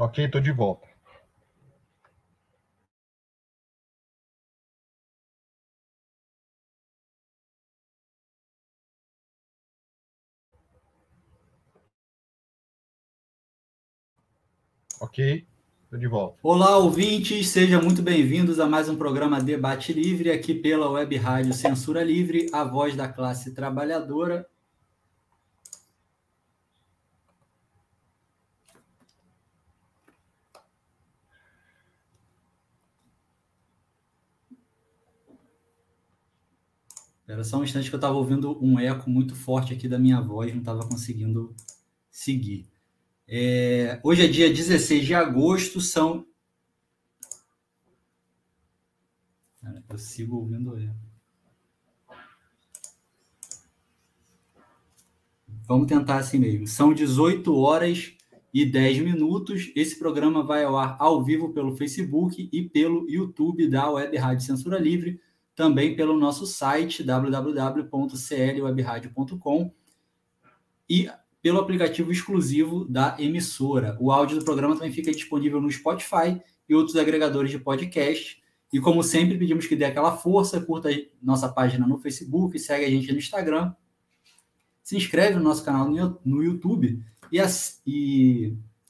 Ok, estou de volta. Ok, estou de volta. Olá, ouvintes, sejam muito bem-vindos a mais um programa Debate Livre, aqui pela Web Rádio Censura Livre, a voz da classe trabalhadora. Era só um instante que eu estava ouvindo um eco muito forte aqui da minha voz, não estava conseguindo seguir. É, hoje é dia 16 de agosto, são. Eu sigo ouvindo ele. Vamos tentar assim mesmo. São 18 horas e 10 minutos. Esse programa vai ao ar ao vivo pelo Facebook e pelo YouTube da Web Rádio Censura Livre, também pelo nosso site www.clwebradio.com e pelo aplicativo exclusivo da emissora. O áudio do programa também fica disponível no Spotify e outros agregadores de podcast. E como sempre, pedimos que dê aquela força, curta nossa página no Facebook, segue a gente no Instagram, se inscreve no nosso canal no YouTube e,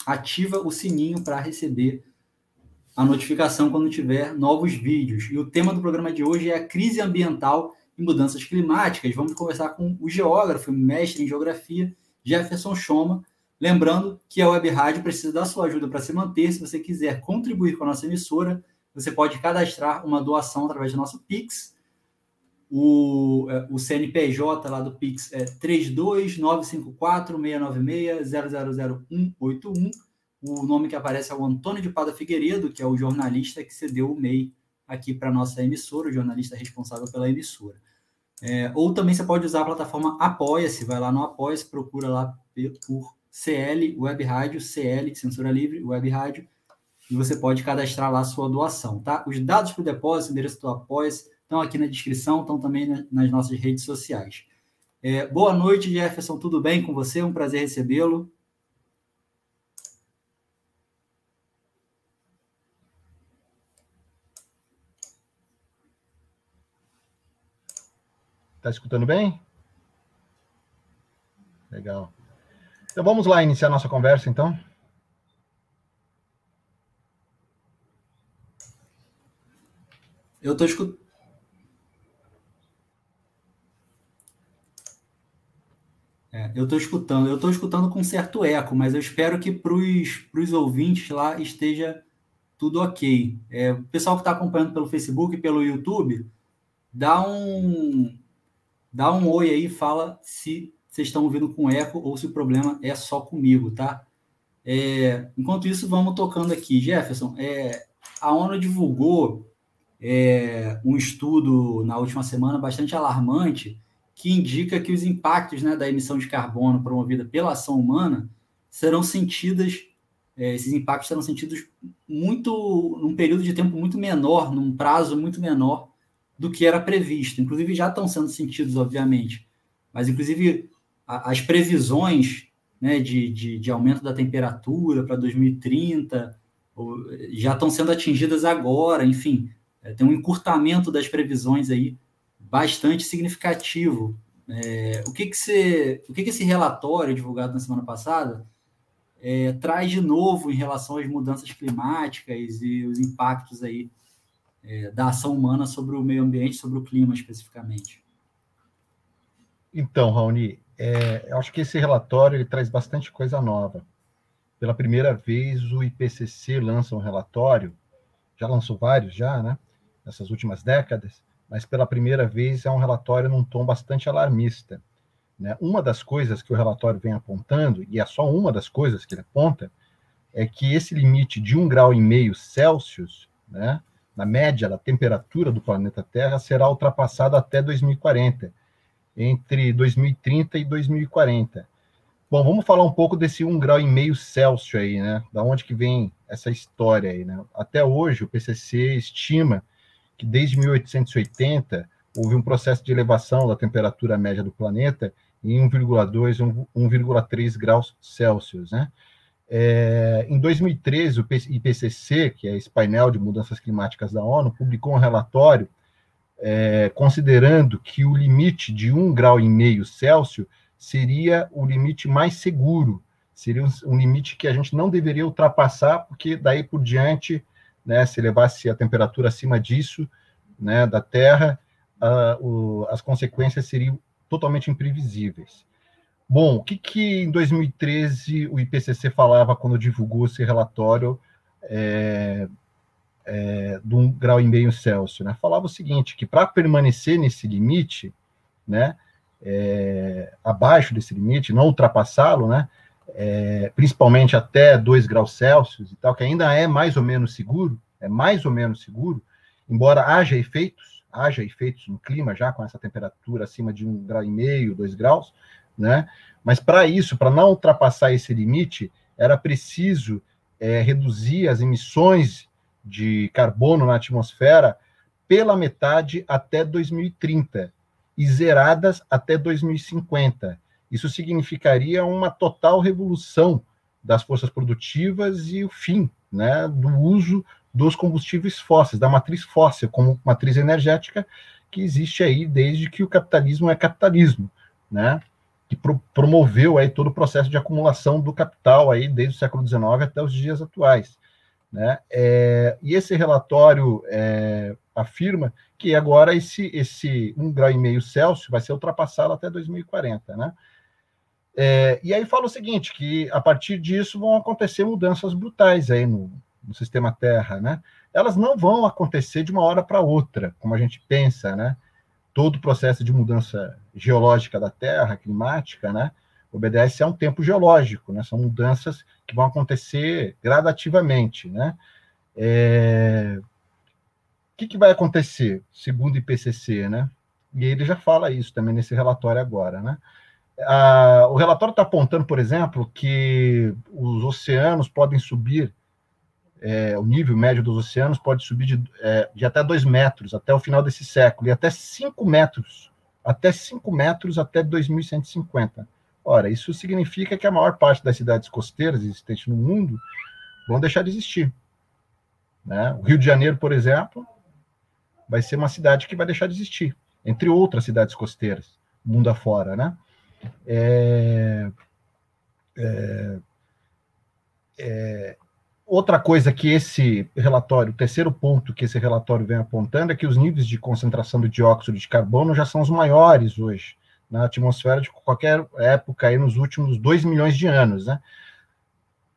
ativa o sininho para receber a notificação quando tiver novos vídeos. E o tema do programa de hoje é a crise ambiental e mudanças climáticas. Vamos conversar com o geógrafo, mestre em geografia Jefferson Choma. Lembrando que a Web Rádio precisa da sua ajuda para se manter. Se você quiser contribuir com a nossa emissora, você pode cadastrar uma doação através do nosso Pix. O, é, o CNPJ lá do Pix é 32954-696-000181. O nome que aparece é o Antônio de Pada Figueiredo, que é o jornalista que cedeu o MEI aqui para nossa emissora, o jornalista responsável pela emissora. É, ou também você pode usar a plataforma Apoia-se, vai lá no Apoia-se, procura lá por CL Web Rádio, CL, Censura Livre, Web Rádio, e você pode cadastrar lá a sua doação, tá? Os dados para o depósito, endereço do Apoia-se, estão aqui na descrição, estão também nas nossas redes sociais. É, boa noite, Jefferson, tudo bem com você? Um prazer recebê-lo. Está escutando bem? Legal. Então vamos lá iniciar nossa conversa, então. Eu estou escutando. É, eu estou escutando, eu estou escutando com certo eco, mas eu espero que para os ouvintes lá esteja tudo ok. É, o pessoal que está acompanhando pelo Facebook, pelo YouTube, dá um, Dá um oi aí, fala se vocês estão ouvindo com eco ou se o problema é só comigo, tá? É, enquanto isso, vamos tocando aqui. Jefferson, é, a ONU divulgou é, um estudo na última semana bastante alarmante que indica que os impactos né, da emissão de carbono promovida pela ação humana serão sentidas, é, esses impactos serão sentidos muito num período de tempo muito menor, num prazo muito menor do que era previsto. Inclusive, já estão sendo sentidos, obviamente. Mas, inclusive, a, as previsões né, de, de, de, aumento da temperatura para 2030 já estão sendo atingidas agora. Enfim, é, tem um encurtamento das previsões aí bastante significativo. É, o que, que, você, o que, que esse relatório divulgado na semana passada é, traz de novo em relação às mudanças climáticas e os impactos aí é, da ação humana sobre o meio ambiente, sobre o clima especificamente. Então, Raoni, é, eu acho que esse relatório ele traz bastante coisa nova. Pela primeira vez, o IPCC lança um relatório, já lançou vários já, né, nessas últimas décadas, mas pela primeira vez é um relatório num tom bastante alarmista. Né? Uma das coisas que o relatório vem apontando, e é só uma das coisas que ele aponta, é que esse limite de um grau e meio Celsius, né, na média da temperatura do planeta Terra será ultrapassado até 2040, entre 2030 e 2040. Bom, vamos falar um pouco desse 1,5 grau e meio Celsius aí, né? Da onde que vem essa história aí, né? Até hoje o PCC estima que desde 1880 houve um processo de elevação da temperatura média do planeta em 1,2 1,3 graus Celsius, né? É, em 2013, o IPCC, que é esse painel de mudanças climáticas da ONU, publicou um relatório é, considerando que o limite de um grau e meio Celsius seria o limite mais seguro, seria um, um, limite que a gente não deveria ultrapassar, porque daí por diante, né, se levasse a temperatura acima disso, né, da Terra, o, as consequências seriam totalmente imprevisíveis. Bom, o que, que em 2013 o IPCC falava quando divulgou esse relatório é, é, de um grau e meio Celsius? Né? Falava o seguinte, que para permanecer nesse limite, né, é, abaixo desse limite, não ultrapassá-lo, né, é, principalmente até 2 graus Celsius e tal, que ainda é mais ou menos seguro, é mais ou menos seguro, embora haja efeitos, haja efeitos no clima já com essa temperatura acima de um grau e meio, dois graus, né? Mas para isso, para não ultrapassar esse limite, era preciso é, reduzir as emissões de carbono na atmosfera pela metade até 2030 e zeradas até 2050. Isso significaria uma total revolução das forças produtivas e o fim né, do uso dos combustíveis fósseis, da matriz fóssil como matriz energética que existe aí desde que o capitalismo é capitalismo, né? Que pro, promoveu aí todo o processo de acumulação do capital aí desde o século XIX até os dias atuais, né? É, e esse relatório é, afirma que agora esse esse um grau meio Celsius vai ser ultrapassado até 2040, né? É, e aí fala o seguinte, que a partir disso vão acontecer mudanças brutais aí no, no sistema Terra, né? Elas não vão acontecer de uma hora para outra, como a gente pensa, né? Todo o processo de mudança geológica da Terra, climática, né? Obedece a um tempo geológico, né? São mudanças que vão acontecer gradativamente, né? É... O que, que vai acontecer, segundo o IPCC, né? E ele já fala isso também nesse relatório agora, né? Ah, o relatório está apontando, por exemplo, que os oceanos podem subir é, o nível médio dos oceanos pode subir de, é, de até 2 metros até o final desse século, e até 5 metros, até 5 metros até 2150. Ora, isso significa que a maior parte das cidades costeiras existentes no mundo vão deixar de existir. Né? O Rio de Janeiro, por exemplo, vai ser uma cidade que vai deixar de existir, entre outras cidades costeiras, mundo afora, né? É, é, é, Outra coisa que esse relatório, o terceiro ponto que esse relatório vem apontando é que os níveis de concentração de dióxido de carbono já são os maiores hoje na atmosfera de qualquer época aí nos últimos 2 milhões de anos, né?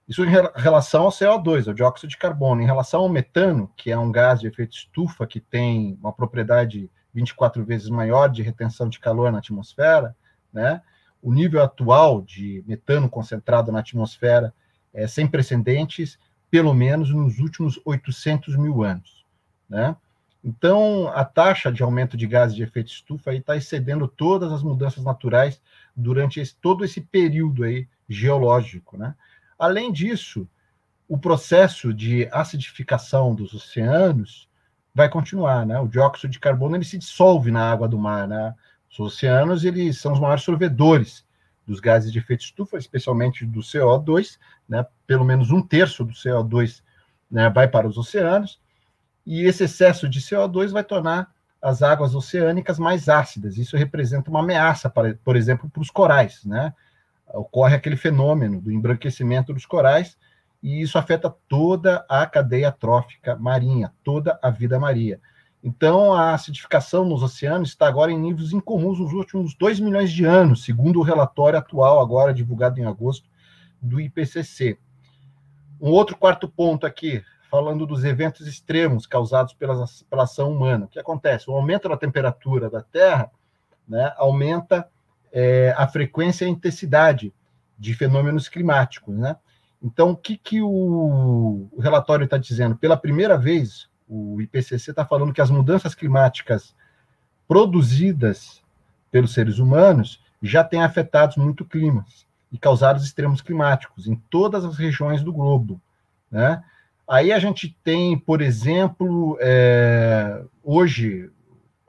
Isso em relação ao CO2, ao dióxido de carbono. Em relação ao metano, que é um gás de efeito estufa que tem uma propriedade 24 vezes maior de retenção de calor na atmosfera, né? O nível atual de metano concentrado na atmosfera é sem precedentes pelo menos nos últimos 800 mil anos, né? Então, a taxa de aumento de gases de efeito estufa está excedendo todas as mudanças naturais durante esse, todo esse período aí geológico, né? Além disso, o processo de acidificação dos oceanos vai continuar, né? O dióxido de carbono ele se dissolve na água do mar, né? Os oceanos eles são os maiores sorvedores dos gases de efeito estufa, especialmente do CO2, né, pelo menos um terço do CO2 né, vai para os oceanos, e esse excesso de CO2 vai tornar as águas oceânicas mais ácidas. Isso representa uma ameaça, para, por exemplo, para os corais. Né? Ocorre aquele fenômeno do embranquecimento dos corais, e isso afeta toda a cadeia trófica marinha, toda a vida marinha. Então, a acidificação nos oceanos está agora em níveis incomuns nos últimos 2 milhões de anos, segundo o relatório atual, agora divulgado em agosto, do IPCC. Um outro quarto ponto aqui, falando dos eventos extremos causados pela, pela ação humana. O que acontece? O aumento da temperatura da Terra né, aumenta é, a frequência e a intensidade de fenômenos climáticos. Né? Então, o que, que o, o relatório está dizendo? Pela primeira vez, o IPCC está falando que as mudanças climáticas produzidas pelos seres humanos já têm afetado muito climas e causado extremos climáticos em todas as regiões do globo, né? Aí a gente tem, por exemplo, é, hoje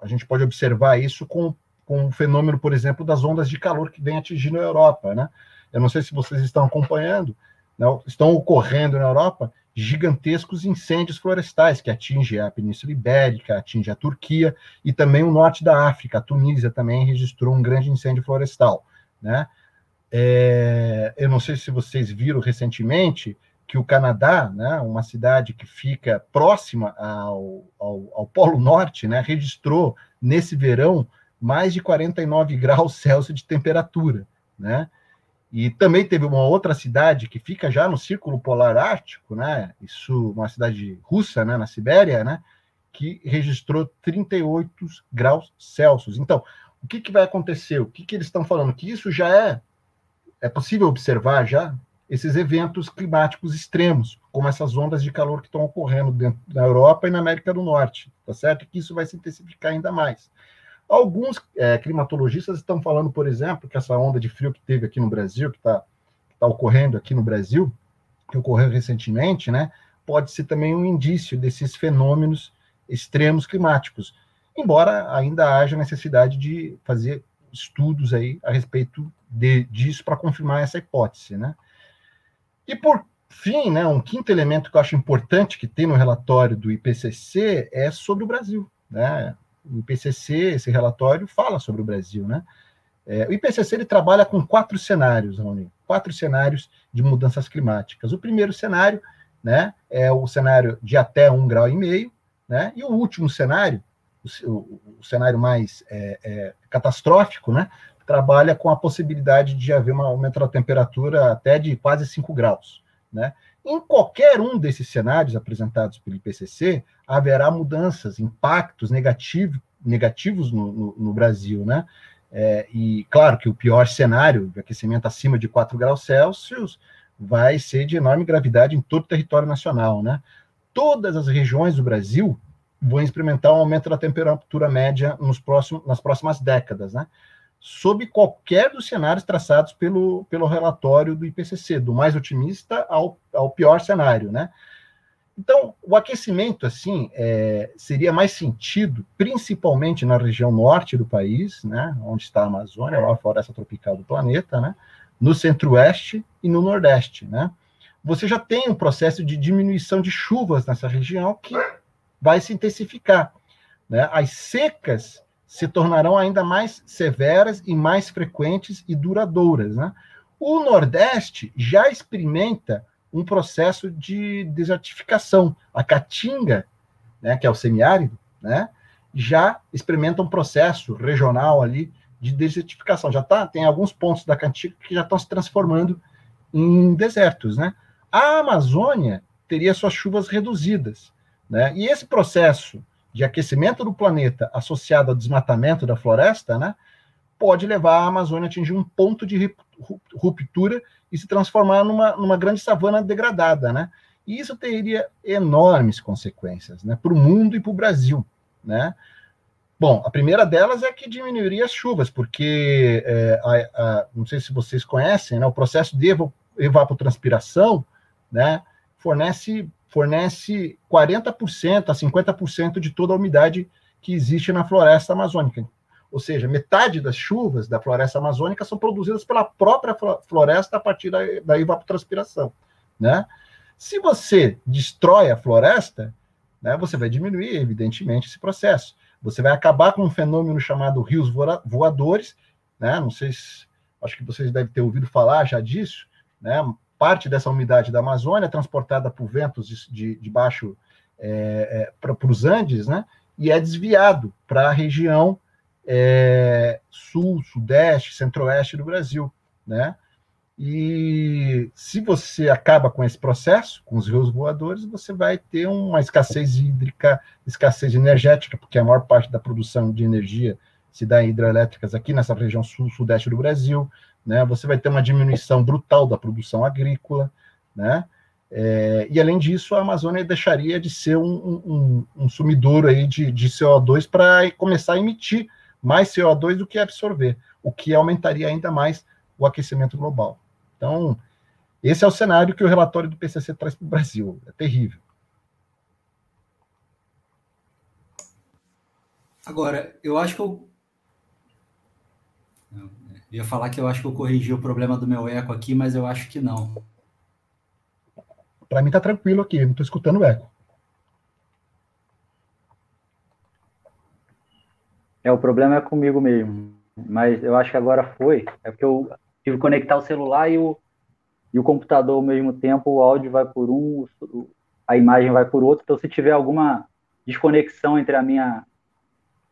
a gente pode observar isso com, com o fenômeno, por exemplo, das ondas de calor que vem atingindo a Europa, né? Eu não sei se vocês estão acompanhando, estão ocorrendo na Europa gigantescos incêndios florestais que atingem a Península Ibérica, atingem a Turquia e também o norte da África. A Tunísia também registrou um grande incêndio florestal. Né? É, eu não sei se vocês viram recentemente que o Canadá, né, uma cidade que fica próxima ao, ao, ao Polo Norte, né, registrou nesse verão mais de 49 graus Celsius de temperatura. Né? E também teve uma outra cidade que fica já no Círculo Polar Ártico, né? Isso, uma cidade russa, né, na Sibéria, né, que registrou 38 graus Celsius. Então, o que, que vai acontecer? O que, que eles estão falando? Que isso já é é possível observar já esses eventos climáticos extremos, como essas ondas de calor que estão ocorrendo dentro da Europa e na América do Norte, tá certo? Que isso vai se intensificar ainda mais. Alguns é, climatologistas estão falando, por exemplo, que essa onda de frio que teve aqui no Brasil, que está tá ocorrendo aqui no Brasil, que ocorreu recentemente, né, pode ser também um indício desses fenômenos extremos climáticos, embora ainda haja necessidade de fazer estudos aí a respeito de, disso para confirmar essa hipótese, né? E por fim, né, um quinto elemento que eu acho importante que tem no relatório do IPCC é sobre o Brasil, né? O IPCC, esse relatório, fala sobre o Brasil, né? É, o IPCC ele trabalha com quatro cenários, Rony, quatro cenários de mudanças climáticas. O primeiro cenário, né, é o cenário de até um grau e meio, né? E o último cenário, o, o, o cenário mais é, é, catastrófico, né, trabalha com a possibilidade de haver um aumento da temperatura até de quase 5 graus, né? Em qualquer um desses cenários apresentados pelo IPCC, haverá mudanças, impactos negativo, negativos no, no, no Brasil, né? É, e claro que o pior cenário, de aquecimento acima de 4 graus Celsius, vai ser de enorme gravidade em todo o território nacional, né? Todas as regiões do Brasil vão experimentar um aumento da temperatura média nos próximos, nas próximas décadas, né? Sob qualquer dos cenários traçados pelo, pelo relatório do IPCC, do mais otimista ao, ao pior cenário, né? Então, o aquecimento, assim, é, seria mais sentido, principalmente na região norte do país, né, onde está a Amazônia, a floresta tropical do planeta, né, no centro-oeste e no nordeste, né. Você já tem um processo de diminuição de chuvas nessa região que vai se intensificar, né. As secas se tornarão ainda mais severas e mais frequentes e duradouras. Né? O Nordeste já experimenta um processo de desertificação. A Caatinga, né, que é o semiárido, né, já experimenta um processo regional ali de desertificação. Já tá, tem alguns pontos da Caatinga que já estão se transformando em desertos. Né? A Amazônia teria suas chuvas reduzidas. Né? E esse processo de aquecimento do planeta associado ao desmatamento da floresta, né, pode levar a Amazônia a atingir um ponto de ruptura e se transformar numa, numa grande savana degradada, né? E isso teria enormes consequências, né, para o mundo e para o Brasil, né? Bom, a primeira delas é que diminuiria as chuvas, porque é, a, a, não sei se vocês conhecem, né, o processo de evapotranspiração, né, fornece fornece 40% a 50% de toda a umidade que existe na floresta amazônica. Ou seja, metade das chuvas da floresta amazônica são produzidas pela própria floresta a partir da, da evapotranspiração. Né? Se você destrói a floresta, né, você vai diminuir, evidentemente, esse processo. Você vai acabar com um fenômeno chamado rios voadores, né? não sei se, acho que vocês devem ter ouvido falar já disso, né? Parte dessa umidade da Amazônia transportada por ventos de, de, de baixo é, é, para os Andes, né? E é desviado para a região é, sul, sudeste, centro-oeste do Brasil, né? E se você acaba com esse processo, com os rios voadores, você vai ter uma escassez hídrica, escassez energética, porque a maior parte da produção de energia se dá em hidrelétricas aqui nessa região sul-sudeste do Brasil né? Você vai ter uma diminuição brutal da produção agrícola, né? É, e além disso, a Amazônia deixaria de ser um, um, um sumidouro aí de, de CO2 para começar a emitir mais CO2 do que absorver, o que aumentaria ainda mais o aquecimento global. Então, esse é o cenário que o relatório do PCC traz para o Brasil. É terrível. Agora, eu acho que eu ia falar que eu acho que eu corrigi o problema do meu eco aqui, mas eu acho que não. Para mim está tranquilo aqui, não estou escutando o eco. É, o problema é comigo mesmo. Mas eu acho que agora foi. É porque eu tive que conectar o celular e o, e o computador ao mesmo tempo, o áudio vai por um, a imagem vai por outro. Então, se tiver alguma desconexão entre a minha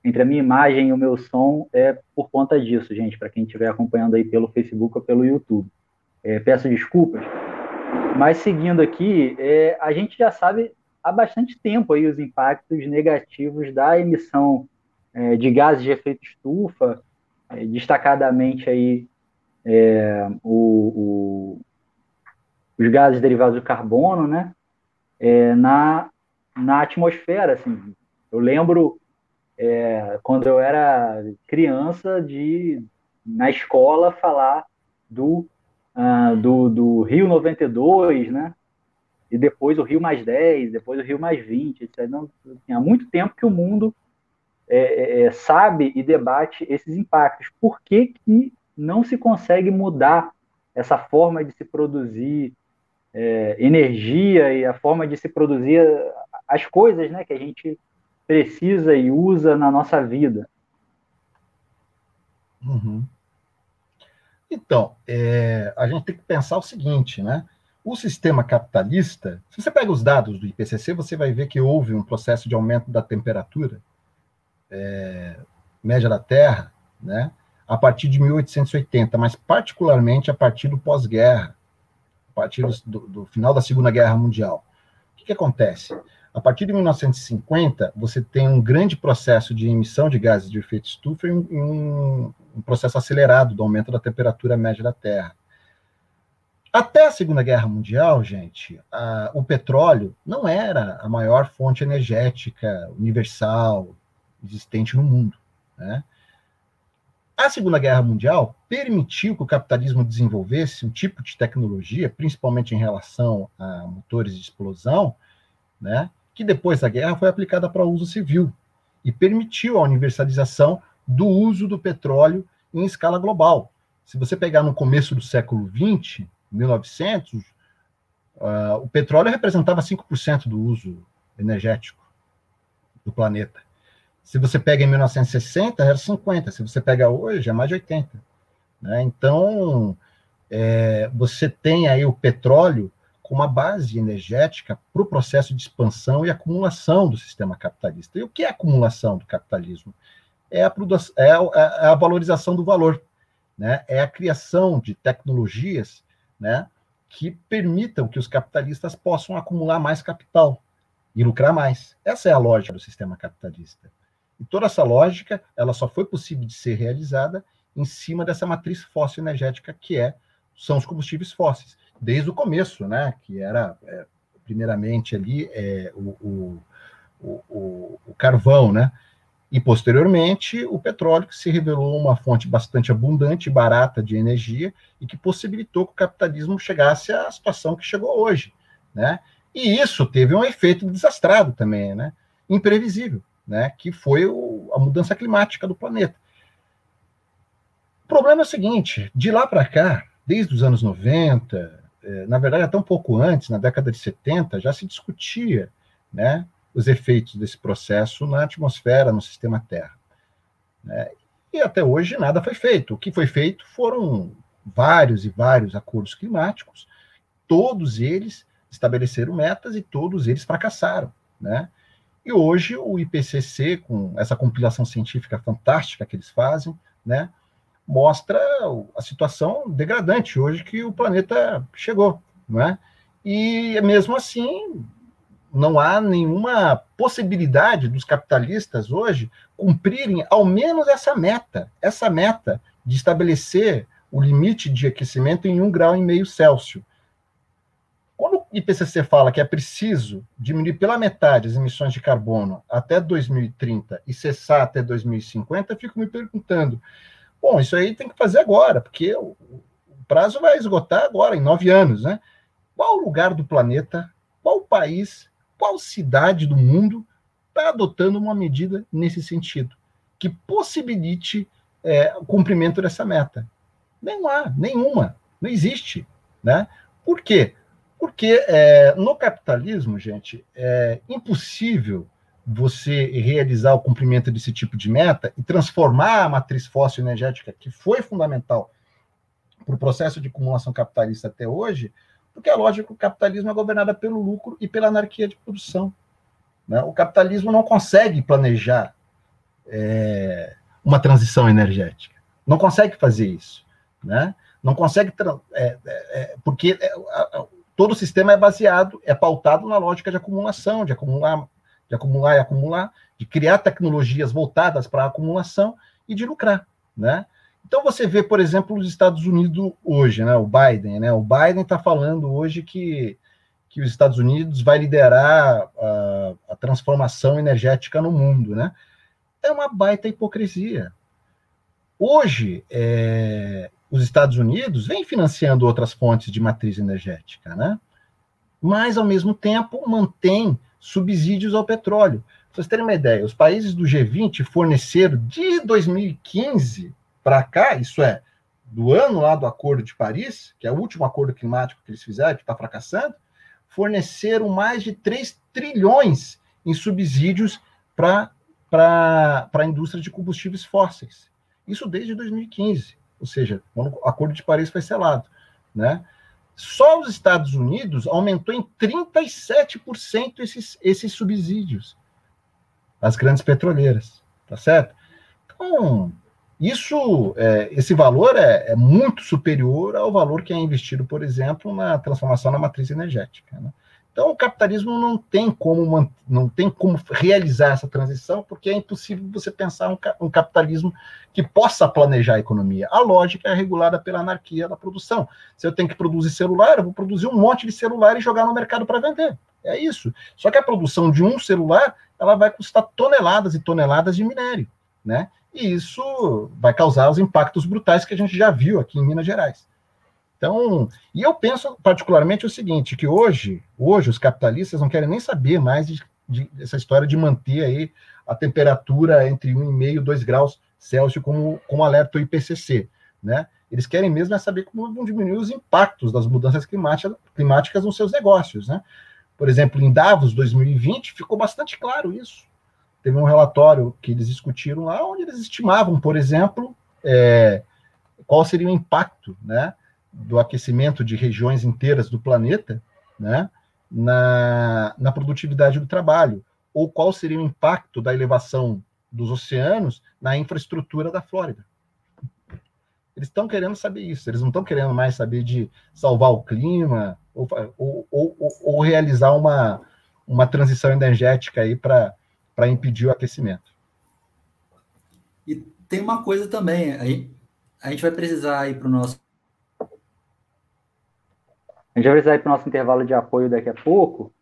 entre a minha imagem e o meu som, é por conta disso, gente, para quem estiver acompanhando aí pelo Facebook ou pelo YouTube. É, peço desculpas. Mas seguindo aqui, é, a gente já sabe há bastante tempo aí os impactos negativos da emissão é, de gases de efeito estufa, é, destacadamente aí é, o, o, os gases derivados do carbono, né, é, na, na atmosfera, assim. Eu lembro é, quando eu era criança de na escola falar do, uh, do, do Rio 92, né, e depois o Rio mais 10, depois o Rio mais 20, etc. Não, assim, há muito tempo que o mundo é, é, é, sabe e debate esses impactos. Por que, que não se consegue mudar essa forma de se produzir é, energia e a forma de se produzir as coisas né, que a gente precisa e usa na nossa vida? Uhum. Então, é, a gente tem que pensar o seguinte, né? O sistema capitalista, se você pega os dados do IPCC, você vai ver que houve um processo de aumento da temperatura é, média da Terra, né, a partir de 1880, mas particularmente a partir do pós-guerra, a partir do, do, final da Segunda Guerra Mundial. O que, que acontece? A partir de 1950, você tem um grande processo de emissão de gases de efeito estufa e um, um processo acelerado do aumento da temperatura média da Terra. Até a Segunda Guerra Mundial, gente, a, o petróleo não era a maior fonte energética universal, existente no mundo. Né? A Segunda Guerra Mundial permitiu que o capitalismo desenvolvesse um tipo de tecnologia, principalmente em relação a motores de explosão, né, que depois da guerra foi aplicada para uso civil e permitiu a universalização do uso do petróleo em escala global. Se você pegar no começo do século XX, 1900, uh, o petróleo representava 5% do uso energético do planeta. Se você pega em 1960, era 50. Se você pega hoje, é mais de 80. Né? Então, é, você tem aí o petróleo como uma base energética para o processo de expansão e acumulação do sistema capitalista. E o que é acumulação do capitalismo? É a, é a, é a valorização do valor, né? é a criação de tecnologias né, que permitam que os capitalistas possam acumular mais capital e lucrar mais. Essa é a lógica do sistema capitalista. E toda essa lógica, ela só foi possível de ser realizada em cima dessa matriz fóssil energética que é são os combustíveis fósseis, desde o começo, né, que era é, primeiramente ali é, o, o, o, o, carvão, né, e posteriormente o petróleo, que se revelou uma fonte bastante abundante e barata de energia e que possibilitou que o capitalismo chegasse à situação que chegou hoje, né, e isso teve um efeito desastrado também, né, imprevisível né, que foi a mudança climática do planeta. O problema é o seguinte: de lá para cá, desde os anos 90, é, na verdade até um pouco antes, na década de 70, já se discutia né, os efeitos desse processo na atmosfera, no sistema Terra. Né, e até hoje nada foi feito. O que foi feito foram vários e vários acordos climáticos, todos eles estabeleceram metas e todos eles fracassaram, né? E hoje o IPCC, com essa compilação científica fantástica que eles fazem, né, mostra a situação degradante hoje que o planeta chegou, não é? E mesmo assim, não há nenhuma possibilidade dos capitalistas hoje cumprirem ao menos essa meta, essa meta de estabelecer o limite de aquecimento em um grau e meio Celsius. Quando o IPCC fala que é preciso diminuir pela metade as emissões de carbono até 2030 e cessar até 2050, eu fico me perguntando, bom, isso aí tem que fazer agora, porque o, prazo vai esgotar agora, em nove anos, né? Qual lugar do planeta, qual país, qual cidade do mundo está adotando uma medida nesse sentido, que possibilite é, o cumprimento dessa meta? Não há, nenhuma, não existe, né? Por quê? Porque é, no capitalismo, gente, é impossível você realizar o cumprimento desse tipo de meta e transformar a matriz fóssil energética, que foi fundamental para o processo de acumulação capitalista até hoje, porque é lógico que o capitalismo é governado pelo lucro e pela anarquia de produção. Né? O capitalismo não consegue planejar é, uma transição energética, não consegue fazer isso. Né? Não consegue, é, é, é porque é, todo o sistema é baseado, é pautado na lógica de acumulação, de acumular de acumular e acumular, de criar tecnologias voltadas para a acumulação e de lucrar, né? Então você vê, por exemplo, os Estados Unidos hoje, né? O Biden, né? O Biden está falando hoje que, que os Estados Unidos vai liderar a, a transformação energética no mundo, né? É uma baita hipocrisia. Hoje, é, os Estados Unidos vêm financiando outras fontes de matriz energética, né? Mas, ao mesmo tempo, mantém subsídios ao petróleo. Para vocês terem uma ideia, os países do G20 forneceram de 2015 para cá, isso é, do ano lá do Acordo de Paris, que é o último acordo climático que eles fizeram, que está fracassando, forneceram mais de 3 trilhões em subsídios para a indústria de combustíveis fósseis. Isso desde 2015, ou seja, quando o Acordo de Paris foi selado. Né? Só os Estados Unidos aumentou em 37% esses, esses subsídios às grandes petroleiras, tá certo? Então, isso, é, esse valor é, é, muito superior ao valor que é investido, por exemplo, na transformação na matriz energética. Né? Então, o capitalismo não tem como não tem como realizar essa transição, porque é impossível você pensar um, um, capitalismo que possa planejar a economia. A lógica é regulada pela anarquia da produção. Se eu tenho que produzir celular, eu vou produzir um monte de celular e jogar no mercado para vender. É isso. Só que a produção de um celular, ela vai custar toneladas e toneladas de minério, né? E isso vai causar os impactos brutais que a gente já viu aqui em Minas Gerais. Então, e eu penso particularmente o seguinte, que hoje, hoje os capitalistas não querem nem saber mais de, de, dessa história de manter aí a temperatura entre 1,5 e 2 graus Celsius como, como alerta o IPCC, né? Eles querem mesmo é saber como vão diminuir os impactos das mudanças climáticas, nos seus negócios, né? Por exemplo, em Davos 2020 ficou bastante claro isso. Teve um relatório que eles discutiram lá, onde eles estimavam, por exemplo, é, qual seria o impacto, né? Do aquecimento de regiões inteiras do planeta, né, na, na produtividade do trabalho, ou qual seria o impacto da elevação dos oceanos na infraestrutura da Flórida. Eles estão querendo saber isso, eles não estão querendo mais saber de salvar o clima ou, ou, ou, ou realizar uma, uma transição energética aí para impedir o aquecimento. E tem uma coisa também, aí a gente vai precisar ir para o nosso a gente vai precisar ir para o nosso intervalo de apoio daqui a pouco,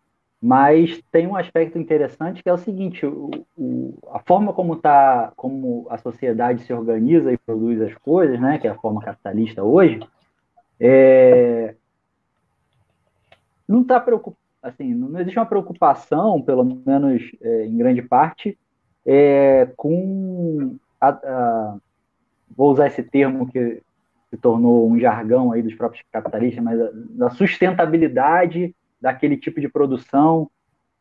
mas tem um aspecto interessante que é o seguinte: o, o, a forma como tá, como a sociedade se organiza e produz as coisas, né, que é a forma capitalista hoje, é, não está preocupado, assim, não existe uma preocupação, pelo menos é, em grande parte, é, com a, a, vou usar esse termo que se tornou um jargão aí dos próprios capitalistas, mas da sustentabilidade daquele tipo de produção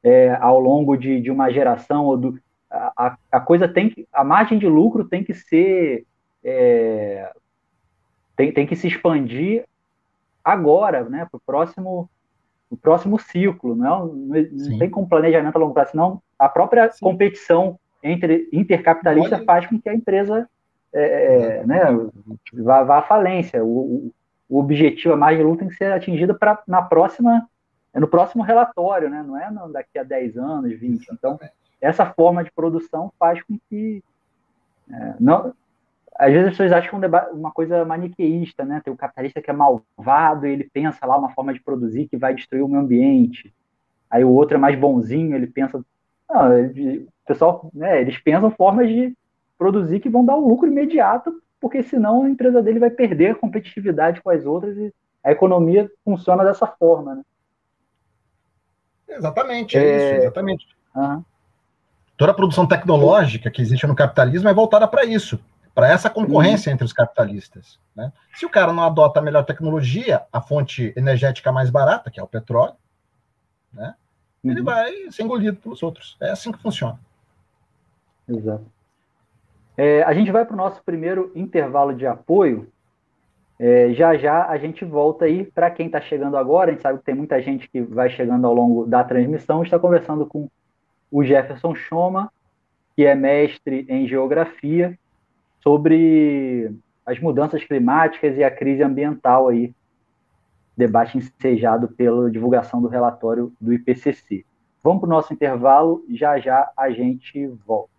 é, ao longo de, de, uma geração ou do, a, a, coisa tem que, a margem de lucro tem que ser é, tem, tem que se expandir agora, né, para o próximo o próximo ciclo, não, é não, tem como planejamento a longo prazo, senão a própria Sim. competição entre intercapitalista Pode... faz com que a empresa é, é, né, vá, vá à falência. O, o, objetivo, a margem de lucro tem que ser atingida pra, na próxima, no próximo relatório, né, não é não, daqui a 10 anos, 20. Então, essa forma de produção faz com que. É, não, às vezes as pessoas acham um debate, uma coisa maniqueísta, né? Tem o capitalista que é malvado e ele pensa lá uma forma de produzir que vai destruir o meio ambiente. Aí o outro é mais bonzinho, ele pensa. Não, ele, o pessoal, né, eles pensam formas de produzir que vão dar um lucro imediato, porque senão a empresa dele vai perder a competitividade com as outras e a economia funciona dessa forma, né? Exatamente, é, é... isso, exatamente. Uhum. Toda a produção tecnológica que existe no capitalismo é voltada para isso, para essa concorrência uhum. entre os capitalistas. Né? Se o cara não adota a melhor tecnologia, a fonte energética mais barata, que é o petróleo, né? Uhum. ele vai ser engolido pelos outros. É assim que funciona. Exato. É, a gente vai para o nosso primeiro intervalo de apoio. É, já já a gente volta aí. Para quem está chegando agora, a gente sabe que tem muita gente que vai chegando ao longo da transmissão. Está conversando com o Jefferson Choma, que é mestre em geografia, sobre as mudanças climáticas e a crise ambiental aí. Debate ensejado pela divulgação do relatório do IPCC. Vamos para o nosso intervalo, já já a gente volta.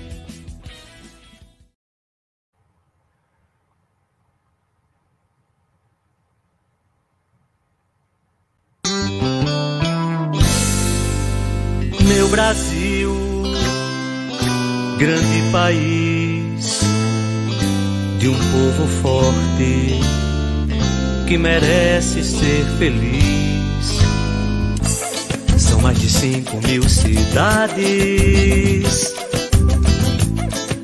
País de um povo forte que merece ser feliz. São mais de cinco mil cidades,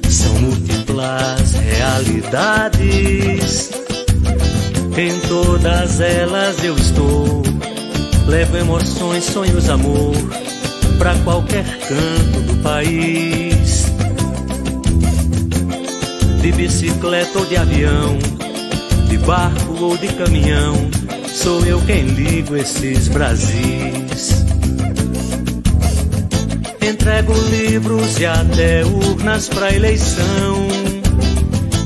são múltiplas realidades. Em todas elas eu estou, levo emoções, sonhos, amor para qualquer canto do país. De bicicleta ou de avião, de barco ou de caminhão, sou eu quem ligo esses Brasis. Entrego livros e até urnas para eleição,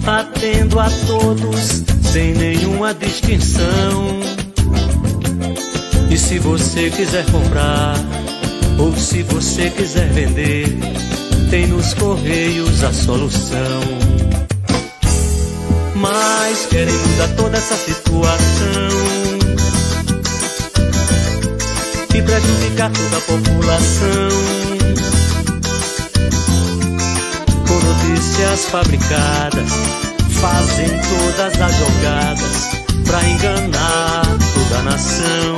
atendo a todos sem nenhuma distinção. E se você quiser comprar ou se você quiser vender, tem nos Correios a solução. Mas querem mudar toda essa situação. E prejudicar toda a população. Com notícias fabricadas, fazem todas as jogadas pra enganar toda a nação.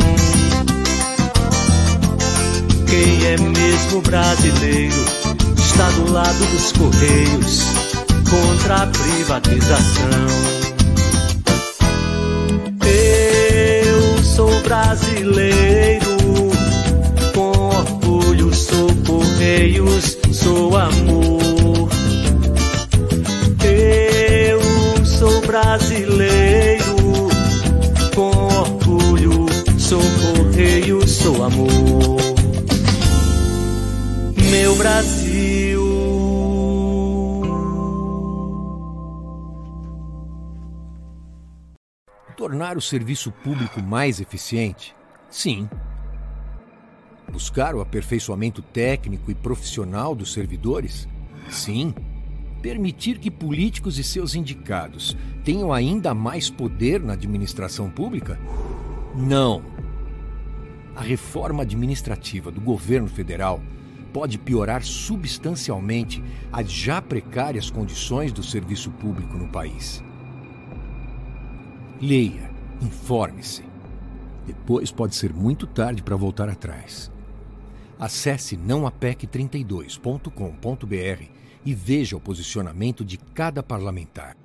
Quem é mesmo brasileiro está do lado dos Correios contra a privatização. Eu sou brasileiro, com orgulho sou Correios, sou amor. Eu sou brasileiro, com orgulho sou Correios, sou amor meu Brasil. Tornar o serviço público mais eficiente? Sim. Buscar o aperfeiçoamento técnico e profissional dos servidores? Sim. Permitir que políticos e seus indicados tenham ainda mais poder na administração pública? Não. A reforma administrativa do governo federal pode piorar substancialmente as já precárias condições do serviço público no país. Leia, informe-se. Depois pode ser muito tarde para voltar atrás. Acesse nãoapec32.com.br e veja o posicionamento de cada parlamentar.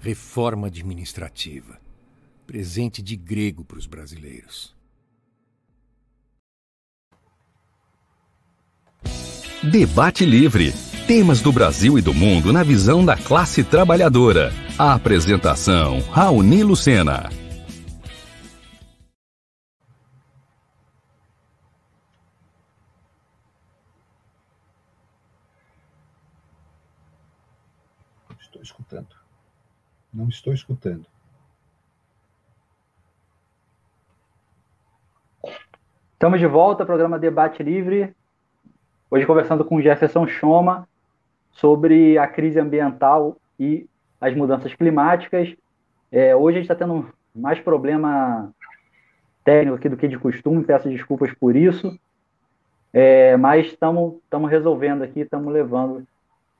Reforma administrativa. Presente de grego para os brasileiros. Debate Livre. Temas do Brasil e do mundo na visão da classe trabalhadora. A apresentação: Raoni Lucena. Estou escutando. Não estou escutando. Estamos de volta ao programa Debate Livre. Hoje conversando com Jefferson Choma sobre a crise ambiental e as mudanças climáticas. É, hoje a gente está tendo mais problema técnico aqui do que de costume, peço desculpas por isso, é, mas estamos resolvendo aqui, estamos levando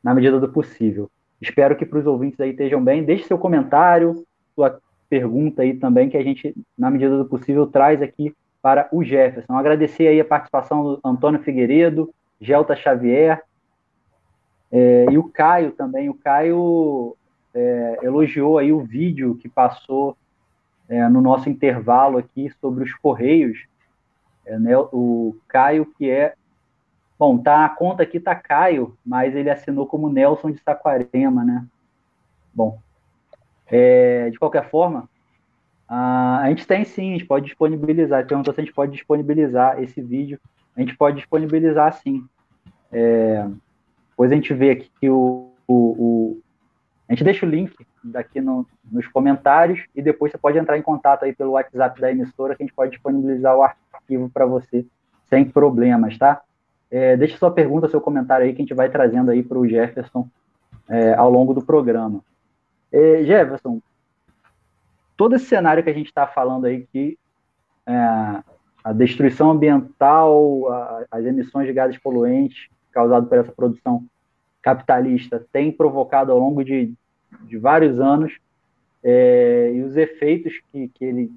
na medida do possível. Espero que para os ouvintes aí estejam bem. Deixe seu comentário, sua pergunta aí também, que a gente, na medida do possível, traz aqui para o Jefferson. Agradecer aí a participação do Antônio Figueiredo, Gelta Xavier é, e o Caio também. O Caio é, elogiou aí o vídeo que passou é, no nosso intervalo aqui sobre os Correios. É, né, o Caio, que é. Bom, tá, a conta aqui tá Caio, mas ele assinou como Nelson de Saquarema, né? Bom, é, de qualquer forma, a, a gente tem sim, a gente pode disponibilizar. Ele perguntou se a gente pode disponibilizar esse vídeo. A gente pode disponibilizar sim. É, depois a gente vê aqui que o, o, o, a gente deixa o link daqui no, nos comentários e depois você pode entrar em contato aí pelo WhatsApp da emissora que a gente pode disponibilizar o arquivo para você sem problemas, tá? É, deixe sua pergunta, seu comentário aí que a gente vai trazendo aí para o Jefferson é, ao longo do programa. É, Jefferson, todo esse cenário que a gente está falando aí, que é, a destruição ambiental, a, as emissões de gases poluentes causadas por essa produção capitalista tem provocado ao longo de, de vários anos é, e os efeitos que, que ele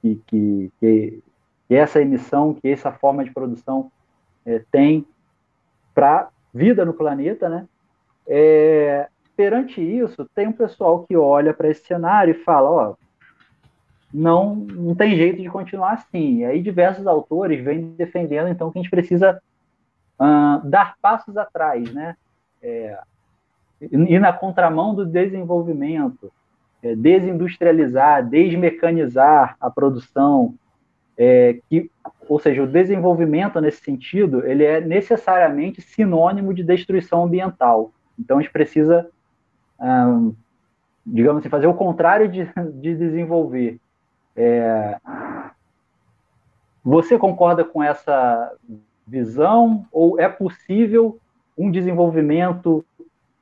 que, que, que, essa emissão, que essa forma de produção é, tem para vida no planeta, né? É, perante isso, tem um pessoal que olha para esse cenário e fala, ó, não, não tem jeito de continuar assim. E aí diversos autores vêm defendendo, então, que a gente precisa uh, dar passos atrás, né? É, ir na contramão do desenvolvimento, é, desindustrializar, desmecanizar a produção, é, que, ou seja, o desenvolvimento nesse sentido, ele é necessariamente sinônimo de destruição ambiental. Então, a gente precisa um, digamos assim, fazer o contrário de, de desenvolver. É, você concorda com essa visão ou é possível um desenvolvimento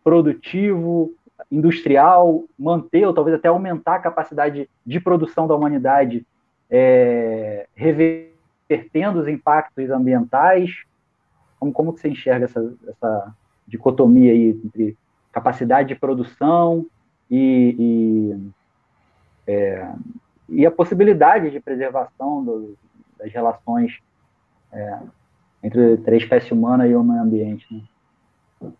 produtivo, industrial, manter ou talvez até aumentar a capacidade de produção da humanidade, é, revertendo os impactos ambientais? Como, como você enxerga essa, essa dicotomia aí entre capacidade de produção e, e, é, e a possibilidade de preservação do, das relações é, entre a espécie humana e o meio ambiente. Né?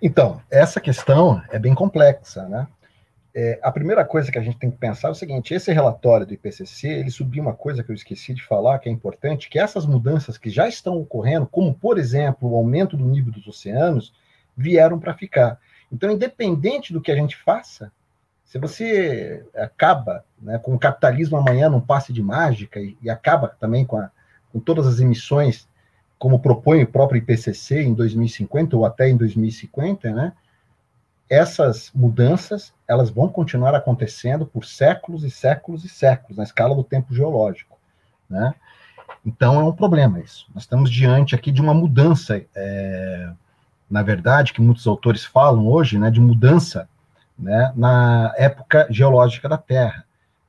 Então, essa questão é bem complexa, né? É, a primeira coisa que a gente tem que pensar é o seguinte: esse relatório do IPCC ele subiu uma coisa que eu esqueci de falar, que é importante, que essas mudanças que já estão ocorrendo, como por exemplo o aumento do nível dos oceanos, vieram para ficar. Então, independente do que a gente faça, se você acaba né, com o capitalismo amanhã num passe de mágica e, e acaba também com, a, com todas as emissões, como propõe o próprio IPCC em 2050 ou até em 2050, né, essas mudanças elas vão continuar acontecendo por séculos e séculos e séculos na escala do tempo geológico, né? Então é um problema isso. Nós estamos diante aqui de uma mudança é, na verdade, que muitos autores falam hoje, né, de mudança né, na época geológica da Terra,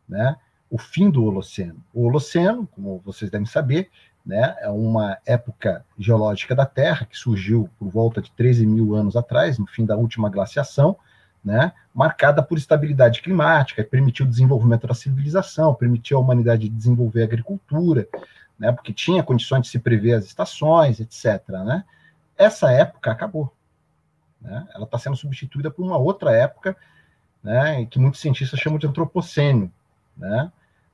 né, o fim do Holoceno. O Holoceno, como vocês devem saber, né, é uma época geológica da Terra que surgiu por volta de 13 mil anos atrás, no fim da última glaciação, né, marcada por estabilidade climática, permitiu o desenvolvimento da civilização, permitiu a humanidade desenvolver a agricultura, né, porque tinha condições de se prever as estações, etc. Né? essa época acabou. Né? Ela está sendo substituída por uma outra época, né, que muitos cientistas chamam de antropocênio, né?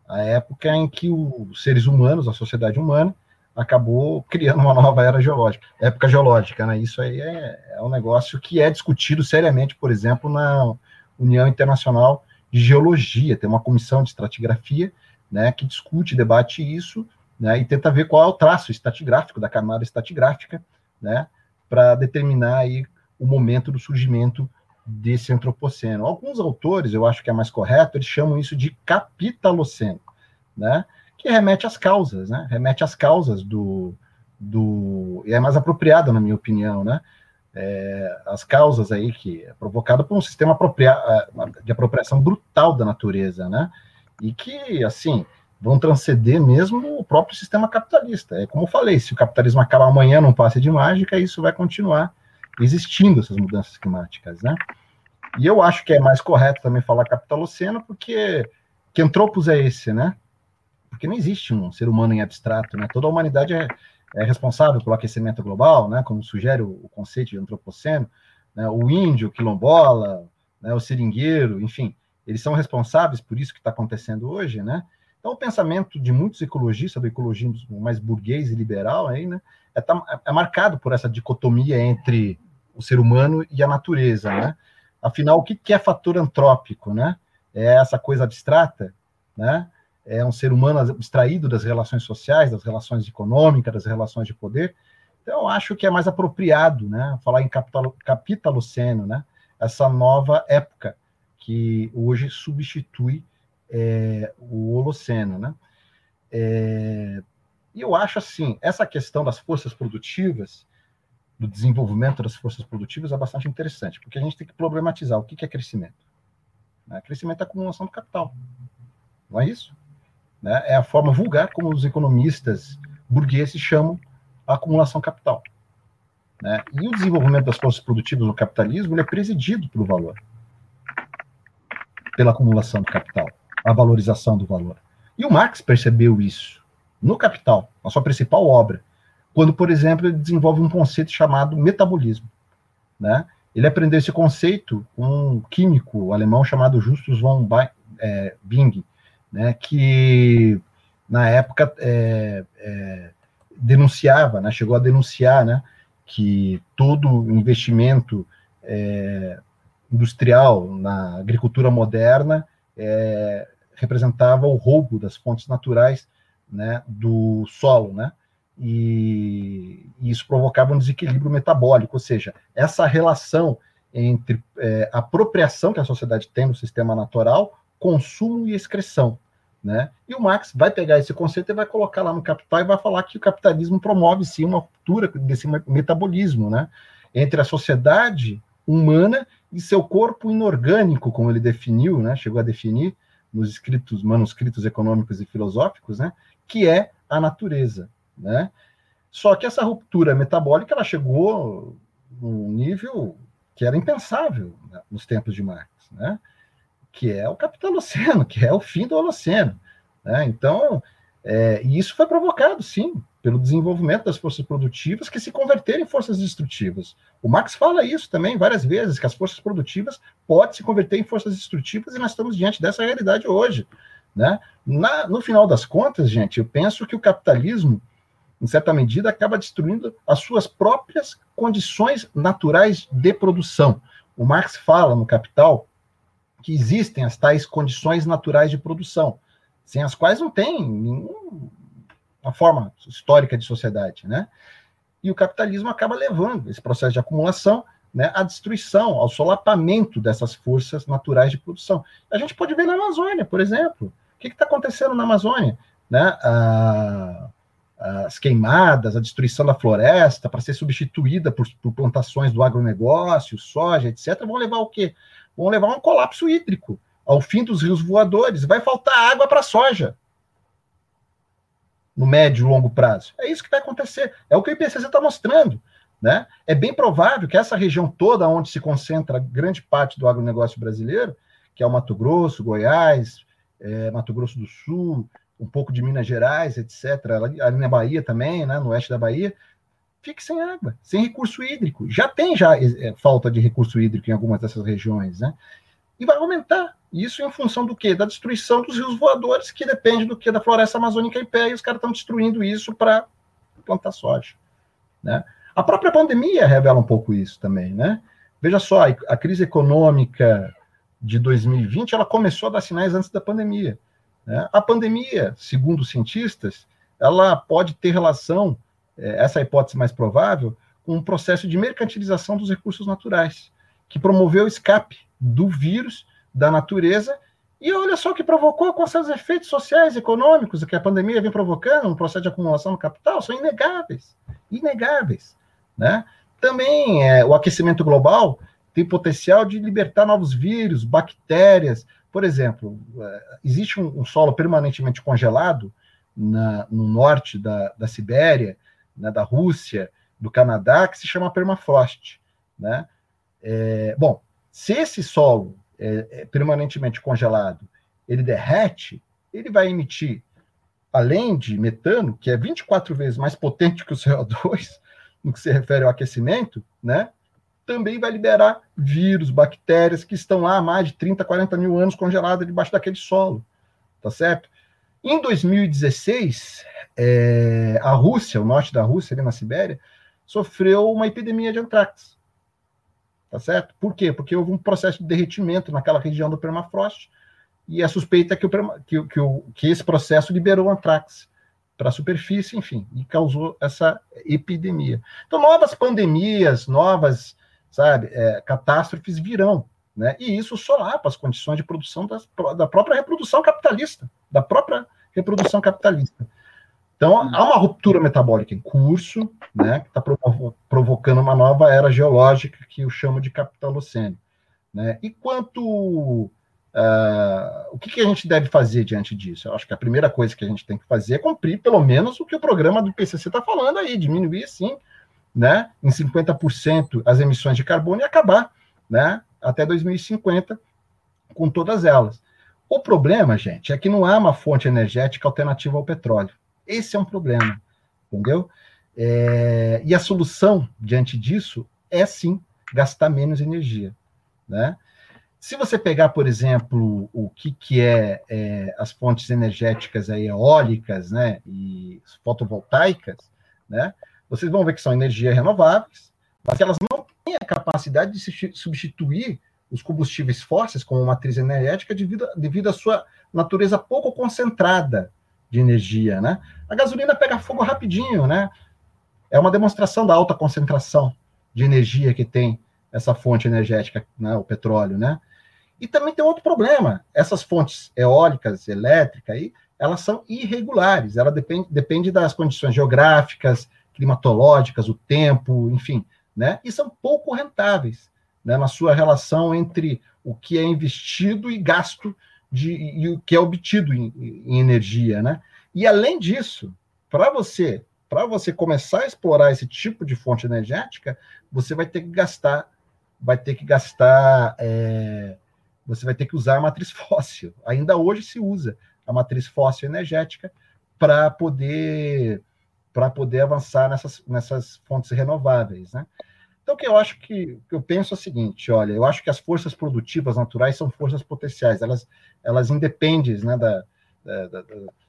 a época em que os seres humanos, a sociedade humana, acabou criando uma nova era geológica, época geológica, né? Isso aí é, é um negócio que é discutido seriamente, por exemplo, na União Internacional de Geologia, tem uma comissão de estratigrafia, né, que discute, debate isso, né, e tenta ver qual é o traço estratigráfico da camada estratigráfica, né, para determinar aí o momento do surgimento desse antropoceno. Alguns autores, eu acho que é mais correto, eles chamam isso de capitaloceno, né? Que remete às causas, né? Remete às causas do, do e é mais apropriado na minha opinião, né? é, as causas aí que é provocada por um sistema apropria, de apropriação brutal da natureza, né? E que, assim, vão transcender mesmo o próprio sistema capitalista. É como eu falei, se o capitalismo acabar amanhã num passe de mágica, isso vai continuar existindo, essas mudanças climáticas, né? E eu acho que é mais correto também falar capitaloceno, porque que antropos é esse, né? Porque não existe um ser humano em abstrato, né? Toda a humanidade é, é responsável pelo aquecimento global, né? Como sugere o, o conceito de antropoceno, né? O índio, o quilombola, né? o seringueiro, enfim, eles são responsáveis por isso que está acontecendo hoje, né? Então, o pensamento de muitos ecologistas, do ecologismo mais burguês e liberal, aí, né, é, tá, é marcado por essa dicotomia entre o ser humano e a natureza, né? Afinal, o que, é fator antrópico, né? É essa coisa abstrata, né? É um ser humano abstraído das relações sociais, das relações econômicas, das relações de poder. Então, eu acho que é mais apropriado, né? Falar em capital, capitaloceno, né? Essa nova época que hoje substitui é, o Holoceno, né? É, e eu acho assim, essa questão das forças produtivas, do desenvolvimento das forças produtivas é bastante interessante, porque a gente tem que problematizar o que é crescimento. Né? Crescimento é acumulação do capital, não é isso? Né? É a forma vulgar como os economistas burgueses chamam a acumulação capital. Né? E o desenvolvimento das forças produtivas no capitalismo é presidido pelo valor, pela acumulação do capital a valorização do valor. E o Marx percebeu isso no Capital, na sua principal obra, quando, por exemplo, ele desenvolve um conceito chamado metabolismo. Né? Ele aprendeu esse conceito com um químico alemão chamado Justus von é, Bing, né, que na época é, é, denunciava, né, chegou a denunciar né, que todo investimento é, industrial na agricultura moderna é, representava o roubo das fontes naturais né, do solo, né? E, e, isso provocava um desequilíbrio metabólico, ou seja, essa relação entre é, a apropriação que a sociedade tem no sistema natural, consumo e excreção. Né? E o Marx vai pegar esse conceito e vai colocar lá no Capital e vai falar que o capitalismo promove sim uma ruptura desse metabolismo, né? Entre a sociedade humana e seu corpo inorgânico, como ele definiu, né? Chegou a definir, nos escritos, manuscritos econômicos e filosóficos, né, que é a natureza, né? Só que essa ruptura metabólica ela chegou num nível que era impensável né, nos tempos de Marx, né? Que é o capitaloceno, que é o fim do holoceno, né? Então, é, e isso foi provocado, sim, pelo desenvolvimento das forças produtivas que se converterem em forças destrutivas. O Marx fala isso também várias vezes, que as forças produtivas podem se converter em forças destrutivas e nós estamos diante dessa realidade hoje. Né? Na, no final das contas, gente, eu penso que o capitalismo, em certa medida, acaba destruindo as suas próprias condições naturais de produção. O Marx fala no Capital que existem as tais condições naturais de produção, sem as quais não tem nenhum uma forma histórica de sociedade, né? E o capitalismo acaba levando esse processo de acumulação né, à destruição, ao solapamento dessas forças naturais de produção. A gente pode ver na Amazônia, por exemplo. O que está acontecendo na Amazônia? Né? A, as queimadas, a destruição da floresta para ser substituída por, por, plantações do agronegócio, soja, etc., vão levar o quê? Vão levar um colapso hídrico, ao fim dos rios voadores. Vai faltar água para a soja no médio e longo prazo. É isso que vai acontecer. É o que o IPCC está mostrando. Né? É bem provável que essa região toda onde se concentra grande parte do agronegócio brasileiro, que é o Mato Grosso, Goiás, é, Mato Grosso do Sul, um pouco de Minas Gerais, etc., ali na Bahia também, né, no oeste da Bahia, fique sem água, sem recurso hídrico. Já tem já é, falta de recurso hídrico em algumas dessas regiões, né? E vai aumentar. Isso em função do quê? Da destruição dos rios voadores, que depende do que? Da floresta amazônica em pé, e os caras estão destruindo isso para plantar soja. Né? A própria pandemia revela um pouco isso também, né? Veja só, a crise econômica de 2020, ela começou a dar sinais antes da pandemia. Né? A pandemia, segundo os cientistas, ela pode ter relação, é, essa é a hipótese mais provável, com um processo de mercantilização dos recursos naturais, que promoveu o escape do vírus da natureza. E olha só o que provocou com seus efeitos sociais econômicos que a pandemia vem provocando, um processo de acumulação do capital, são inegáveis. Inegáveis. Né? também é, o aquecimento global tem potencial de libertar novos vírus, bactérias. Por exemplo, é, existe um, solo permanentemente congelado na, no norte da, da Sibéria, né, da Rússia, do Canadá, que se chama permafrost. Né? É, bom, se esse solo é, é permanentemente congelado ele derrete, ele vai emitir, além de metano, que é 24 vezes mais potente que o CO2, no que se refere ao aquecimento, né? Também vai liberar vírus, bactérias que estão lá há mais de 30, 40 mil anos congeladas debaixo daquele solo, tá certo? Em 2016, é, a Rússia, o norte da Rússia, ali na Sibéria, sofreu uma epidemia de antrax. Tá certo? Por quê? Porque houve um processo de derretimento naquela região do permafrost e a suspeita é que, o, que, que, o, que esse processo liberou antrax para a superfície, enfim, e causou essa epidemia. Então, novas pandemias, novas, sabe, é, catástrofes virão, né? E isso solapa as condições de produção das, da própria reprodução capitalista, da própria reprodução capitalista. Então, há uma ruptura metabólica em curso, né, que está provo provocando uma nova era geológica que eu chamo de capitalocênio. Né? E quanto Uh, o que, que, a gente deve fazer diante disso? Eu acho que a primeira coisa que a gente tem que fazer é cumprir pelo menos o que o programa do PCC está falando aí, diminuir assim, né, em 50% as emissões de carbono e acabar, né, até 2050 com todas elas. O problema, gente, é que não há uma fonte energética alternativa ao petróleo. Esse é um problema, entendeu? É, e a solução diante disso é sim gastar menos energia, né? Se você pegar, por exemplo, o que, que é, é as fontes energéticas aí, eólicas né, e fotovoltaicas, né, vocês vão ver que são energias renováveis, mas elas não têm a capacidade de substituir os combustíveis fósseis como matriz energética devido, devido à sua natureza pouco concentrada de energia. Né? A gasolina pega fogo rapidinho, né? é uma demonstração da alta concentração de energia que tem essa fonte energética, né, o petróleo, né? E também tem outro problema: essas fontes eólicas, elétricas, aí, elas são irregulares, ela depende, depende das condições geográficas, climatológicas, o tempo, enfim, né? E são pouco rentáveis né, na sua relação entre o que é investido e gasto de, e o que é obtido em, em energia, né? E além disso, para você para você começar a explorar esse tipo de fonte energética, você vai ter que gastar, vai ter que gastar é, você vai ter que usar a matriz fóssil. Ainda hoje se usa a matriz fóssil energética para poder para poder avançar nessas, nessas fontes renováveis, né? Então, o que eu acho que, que eu penso é o seguinte, olha, eu acho que as forças produtivas naturais são forças potenciais, elas, elas independem né, da, da, da,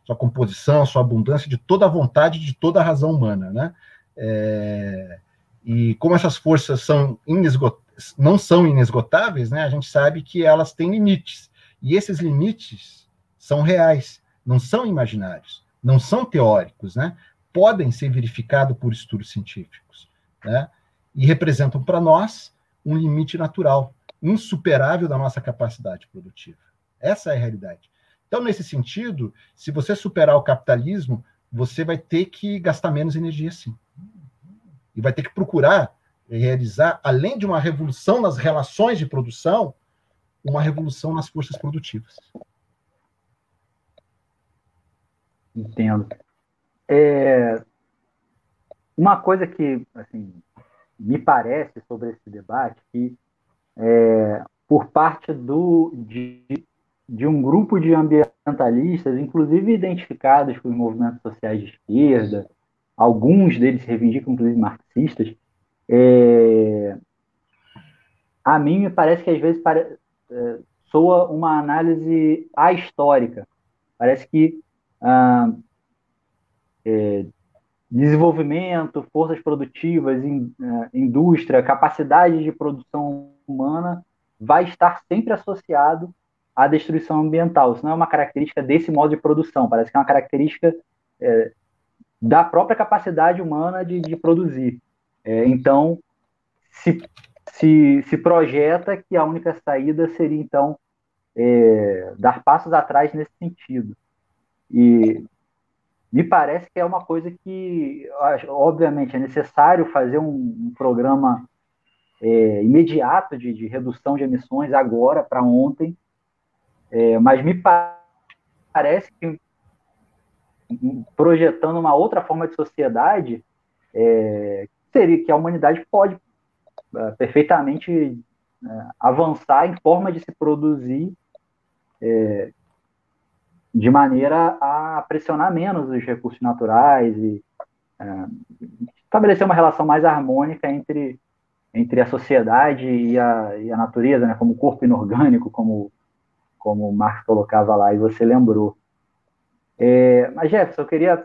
sua composição, sua abundância, de toda a vontade, de toda a razão humana, né? É, e como essas forças são inesgotáveis, não são inesgotáveis, né, a gente sabe que elas têm limites. E esses limites são reais, não são imaginários, não são teóricos, né? Podem ser verificados por estudos científicos, né? E representam para nós um limite natural, insuperável da nossa capacidade produtiva. Essa é a realidade. Então, nesse sentido, se você superar o capitalismo, você vai ter que gastar menos energia, sim. E vai ter que procurar realizar, além de uma revolução nas relações de produção, uma revolução nas forças produtivas. Entendo. É, uma coisa que assim, me parece sobre esse debate que é, por parte do, de, de um grupo de ambientalistas, inclusive identificados com os movimentos sociais de esquerda, alguns deles reivindicam, inclusive marxistas, é, a mim me parece que às vezes pare, é, soa uma análise ahistórica. Parece que ah, é, desenvolvimento, forças produtivas, in, uh, indústria, capacidade de produção humana vai estar sempre associado à destruição ambiental. Isso não é uma característica desse modo de produção, parece que é uma característica é, da própria capacidade humana de, de produzir. É, então, se, se, se projeta que a única saída seria, então, é, dar passos atrás nesse sentido. E me parece que é uma coisa que, obviamente, é necessário fazer um, um programa é, imediato de, de, redução de emissões agora para ontem, é, mas me parece que projetando uma outra forma de sociedade, é, seria que a humanidade pode é, perfeitamente é, avançar em forma de se produzir é, de maneira a pressionar menos os recursos naturais e é, estabelecer uma relação mais harmônica entre, entre a sociedade e a, e a natureza, né, como corpo inorgânico, como, como o Marx colocava lá, e você lembrou. É, mas, Jefferson, eu queria. Não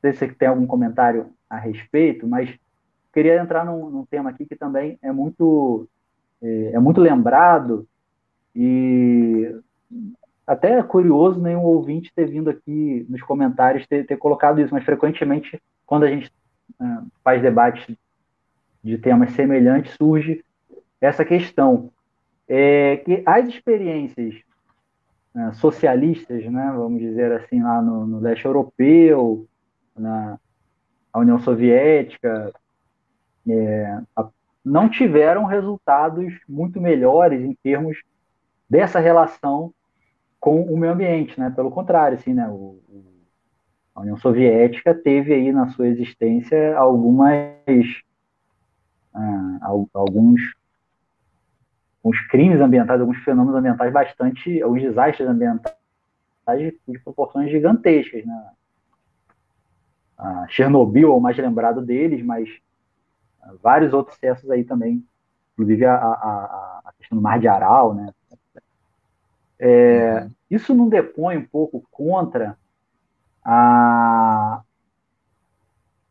sei se você tem algum comentário a respeito, mas queria entrar num, num tema aqui que também é muito, é, é muito lembrado e até é curioso nenhum ouvinte ter vindo aqui nos comentários ter, ter colocado isso, mas frequentemente, quando a gente uh, faz debates de temas semelhantes, surge essa questão. É que as experiências uh, socialistas, né, vamos dizer assim, lá no, no leste europeu, na União Soviética, é, a, não tiveram resultados muito melhores em termos dessa relação com o meio ambiente, né? Pelo contrário, assim, né? O, a União Soviética teve aí na sua existência algumas ah, alguns alguns crimes ambientais, alguns fenômenos ambientais bastante, alguns desastres ambientais de, proporções gigantescas, né? Chernobyl é o mais lembrado deles, mas vários outros excessos aí também, inclusive a, a, a questão do Mar de Aral, né? É, isso não depõe um pouco contra a,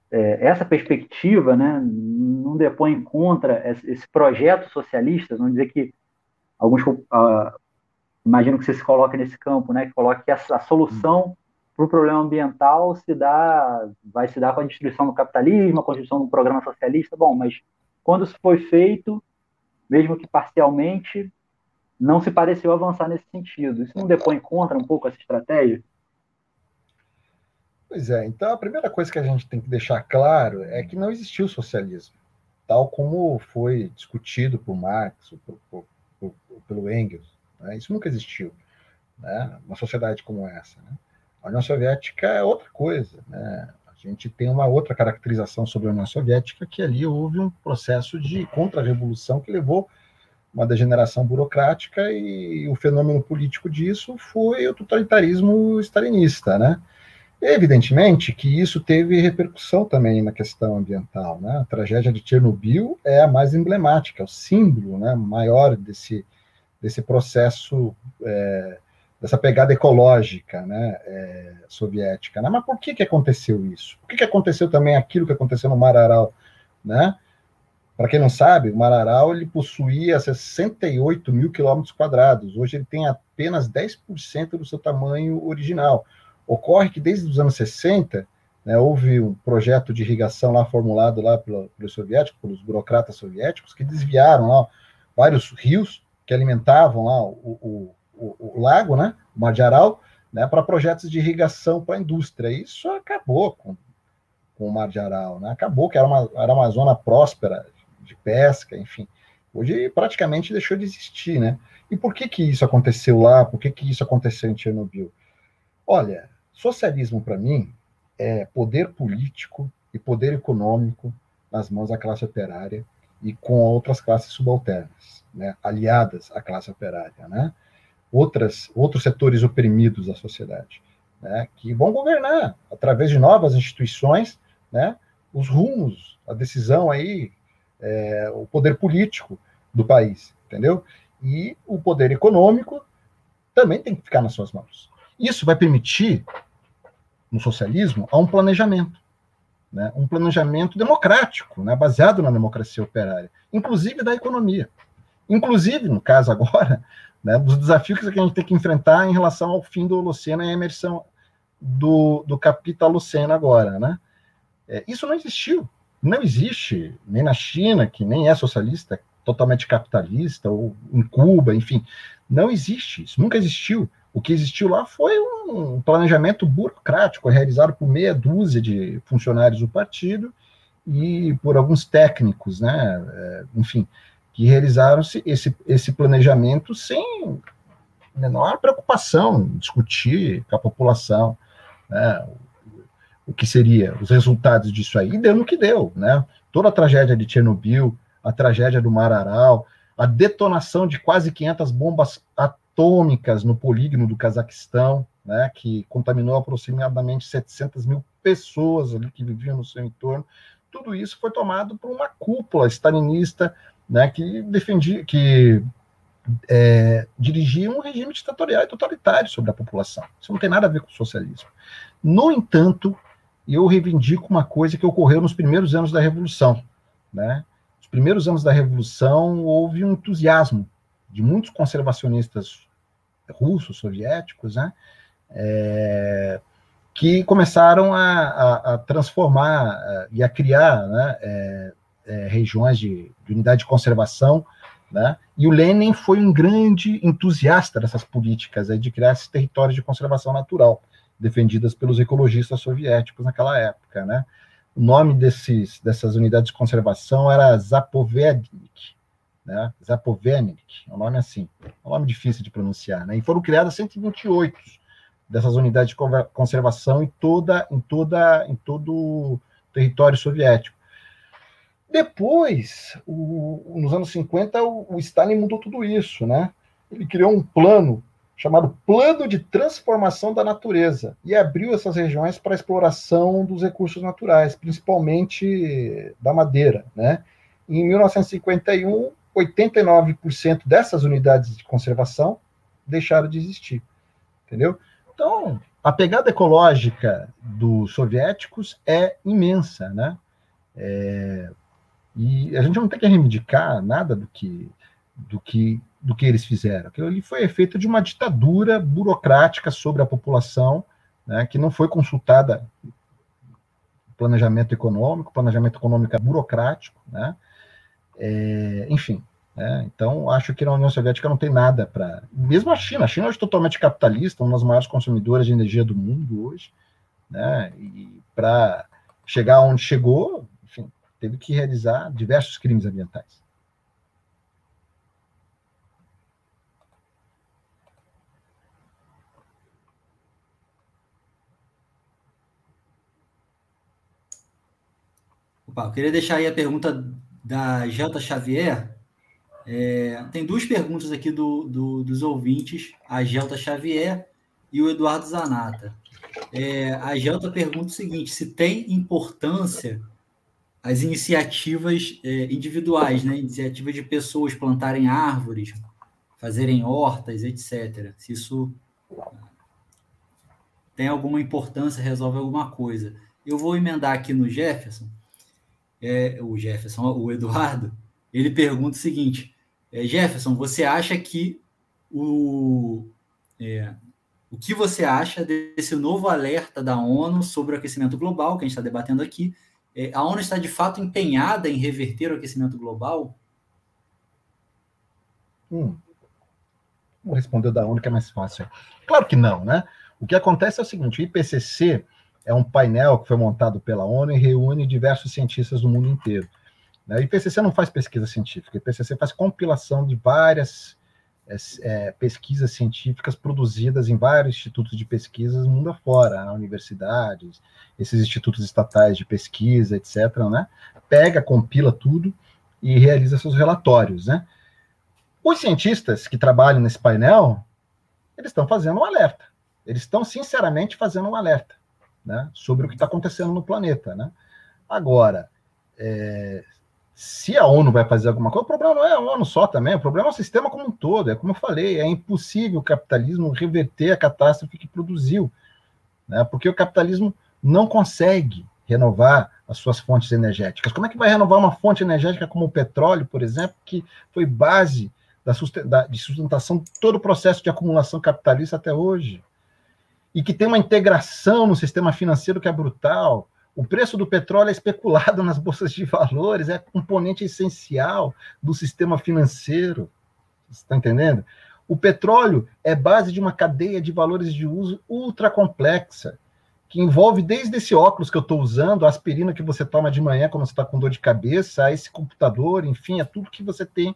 é, essa perspectiva, né, não depõe contra esse projeto socialista, vamos dizer que alguns, uh, imagino que você se coloque nesse campo, né, que coloque que a, a solução para o problema ambiental se dá, vai se dar com a destruição do capitalismo, a construção de um programa socialista, bom, mas quando isso foi feito, mesmo que parcialmente, não se pareceu avançar nesse sentido. Isso não depõe contra um pouco essa estratégia? Pois é, então a primeira coisa que a gente tem que deixar claro é que não existiu socialismo, tal como foi discutido por Marx, por, por, por, pelo Engels. Né? Isso nunca existiu, né? uma sociedade como essa. Né? A União Soviética é outra coisa. Né? A gente tem uma outra caracterização sobre a União Soviética, que ali houve um processo de contra-revolução que levou uma degeneração burocrática e o fenômeno político disso foi o totalitarismo stalinista, né? Evidentemente que isso teve repercussão também na questão ambiental, né? A tragédia de Chernobyl é a mais emblemática, é o símbolo, né, maior desse desse processo é, dessa pegada ecológica, né, é, soviética. Né? Mas por que que aconteceu isso? Por que que aconteceu também aquilo que aconteceu no Mar Aral, né? Para quem não sabe, o Mararal ele possuía 68 mil quilômetros quadrados. Hoje ele tem apenas 10% do seu tamanho original. Ocorre que desde os anos 60 né, houve um projeto de irrigação lá formulado lá pelo, pelos soviéticos, pelos burocratas soviéticos, que desviaram lá vários rios que alimentavam lá o, o, o, o lago, né, o Mar de Aral, né, para projetos de irrigação para a indústria. Isso acabou com, com o Mar de Aral, né? acabou que era uma, era uma zona próspera de pesca, enfim. Hoje praticamente deixou de existir, né? E por que que isso aconteceu lá? Por que que isso aconteceu em Chernobyl? Olha, socialismo para mim é poder político e poder econômico nas mãos da classe operária e com outras classes subalternas, né? aliadas à classe operária, né? Outras, outros setores oprimidos da sociedade, né? que vão governar através de novas instituições, né? os rumos, a decisão aí é, o poder político do país, entendeu? E o poder econômico também tem que ficar nas suas mãos. Isso vai permitir, no socialismo, a um planejamento, né? um planejamento democrático, né? baseado na democracia operária, inclusive da economia. Inclusive, no caso agora, né, dos desafios que a gente tem que enfrentar em relação ao fim do Holoceno e a emersão do, do Capitaloceno agora. Né? É, isso não existiu não existe, nem na China, que nem é socialista, totalmente capitalista, ou em Cuba, enfim, não existe isso, nunca existiu. O que existiu lá foi um, planejamento burocrático realizado por meia dúzia de funcionários do partido e por alguns técnicos, né, é, enfim, que realizaram esse, esse planejamento sem menor preocupação discutir com a população né, o que seria os resultados disso aí, e deu no que deu, né? Toda a tragédia de Chernobyl, a tragédia do Mar Aral, a detonação de quase 500 bombas atômicas no polígono do Cazaquistão, né, que contaminou aproximadamente 700 mil pessoas ali que viviam no seu entorno, tudo isso foi tomado por uma cúpula stalinista, né, que defendia, que é, dirigia um regime ditatorial e totalitário sobre a população. Isso não tem nada a ver com o socialismo. No entanto, eu reivindico uma coisa que ocorreu nos primeiros anos da Revolução. Né? Nos primeiros anos da Revolução, houve um entusiasmo de muitos conservacionistas russos, soviéticos, né? É, que começaram a, a, a transformar e a criar né, é, é, regiões de, de, unidade de conservação, né, e o Lenin foi um grande entusiasta dessas políticas aí, de criar esses territórios de conservação natural, defendidas pelos ecologistas soviéticos naquela época. Né. O nome desses, dessas unidades de conservação era Zapovednik, né, Zapovednik, é um nome assim, é um nome difícil de pronunciar, né, e foram criadas 128 dessas unidades de conservação em toda em toda em todo o território soviético. Depois, o, nos anos 50, o, o, Stalin mudou tudo isso, né? Ele criou um plano chamado Plano de Transformação da Natureza e abriu essas regiões para a exploração dos recursos naturais, principalmente da madeira, né? Em 1951, 89% dessas unidades de conservação deixaram de existir, entendeu? Então, a pegada ecológica dos soviéticos é imensa, né? É, e a gente não tem que reivindicar nada do que, do que, do que eles fizeram. Aquilo ali foi efeito de uma ditadura burocrática sobre a população, né, que não foi consultada planejamento econômico, planejamento econômico burocrático, né? É, enfim, né? Então, acho que na União Soviética não tem nada para. Mesmo a China, a China hoje é totalmente capitalista, uma das maiores consumidoras de energia do mundo hoje, né? e para chegar onde chegou, enfim, teve que realizar diversos crimes ambientais. Opa, eu queria deixar aí a pergunta da Jota Xavier, é, tem duas perguntas aqui do, do, dos ouvintes, a Gelta Xavier e o Eduardo Zanata. É, a Gelta pergunta o seguinte: se tem importância as iniciativas é, individuais, né? iniciativas de pessoas plantarem árvores, fazerem hortas, etc. Se isso tem alguma importância, resolve alguma coisa. Eu vou emendar aqui no Jefferson, é, o Jefferson, o Eduardo, ele pergunta o seguinte: é, Jefferson, você acha que o, é, o que você acha desse novo alerta da ONU sobre o aquecimento global, que a gente está debatendo aqui? É, a ONU está de fato empenhada em reverter o aquecimento global? Hum. Vou responder da ONU, que é mais fácil. Claro que não, né? O que acontece é o seguinte: o IPCC é um painel que foi montado pela ONU e reúne diversos cientistas do mundo inteiro. Né? O IPCC não faz pesquisa científica, o IPCC faz compilação de várias é, pesquisas científicas produzidas em vários institutos de pesquisa mundo afora, né? universidades, esses institutos estatais de pesquisa, etc. Né? Pega, compila tudo e realiza seus relatórios. Né? Os cientistas que trabalham nesse painel, eles estão fazendo um alerta. Eles estão, sinceramente, fazendo um alerta né? sobre o que está acontecendo no planeta. Né? Agora, é, se a ONU vai fazer alguma coisa, o problema não é a ONU só também, o problema é o sistema como um todo. É como eu falei, é impossível o capitalismo reverter a catástrofe que produziu, né? porque o capitalismo não consegue renovar as suas fontes energéticas. Como é que vai renovar uma fonte energética como o petróleo, por exemplo, que foi base da, de sustentação de todo o processo de acumulação capitalista até hoje? E que tem uma integração no sistema financeiro que é brutal, o preço do petróleo é especulado nas bolsas de valores, é componente essencial do sistema financeiro. Você está entendendo? O petróleo é base de uma cadeia de valores de uso ultra complexa, que envolve desde esse óculos que eu estou usando, a aspirina que você toma de manhã quando você está com dor de cabeça, a esse computador, enfim, é tudo que você tem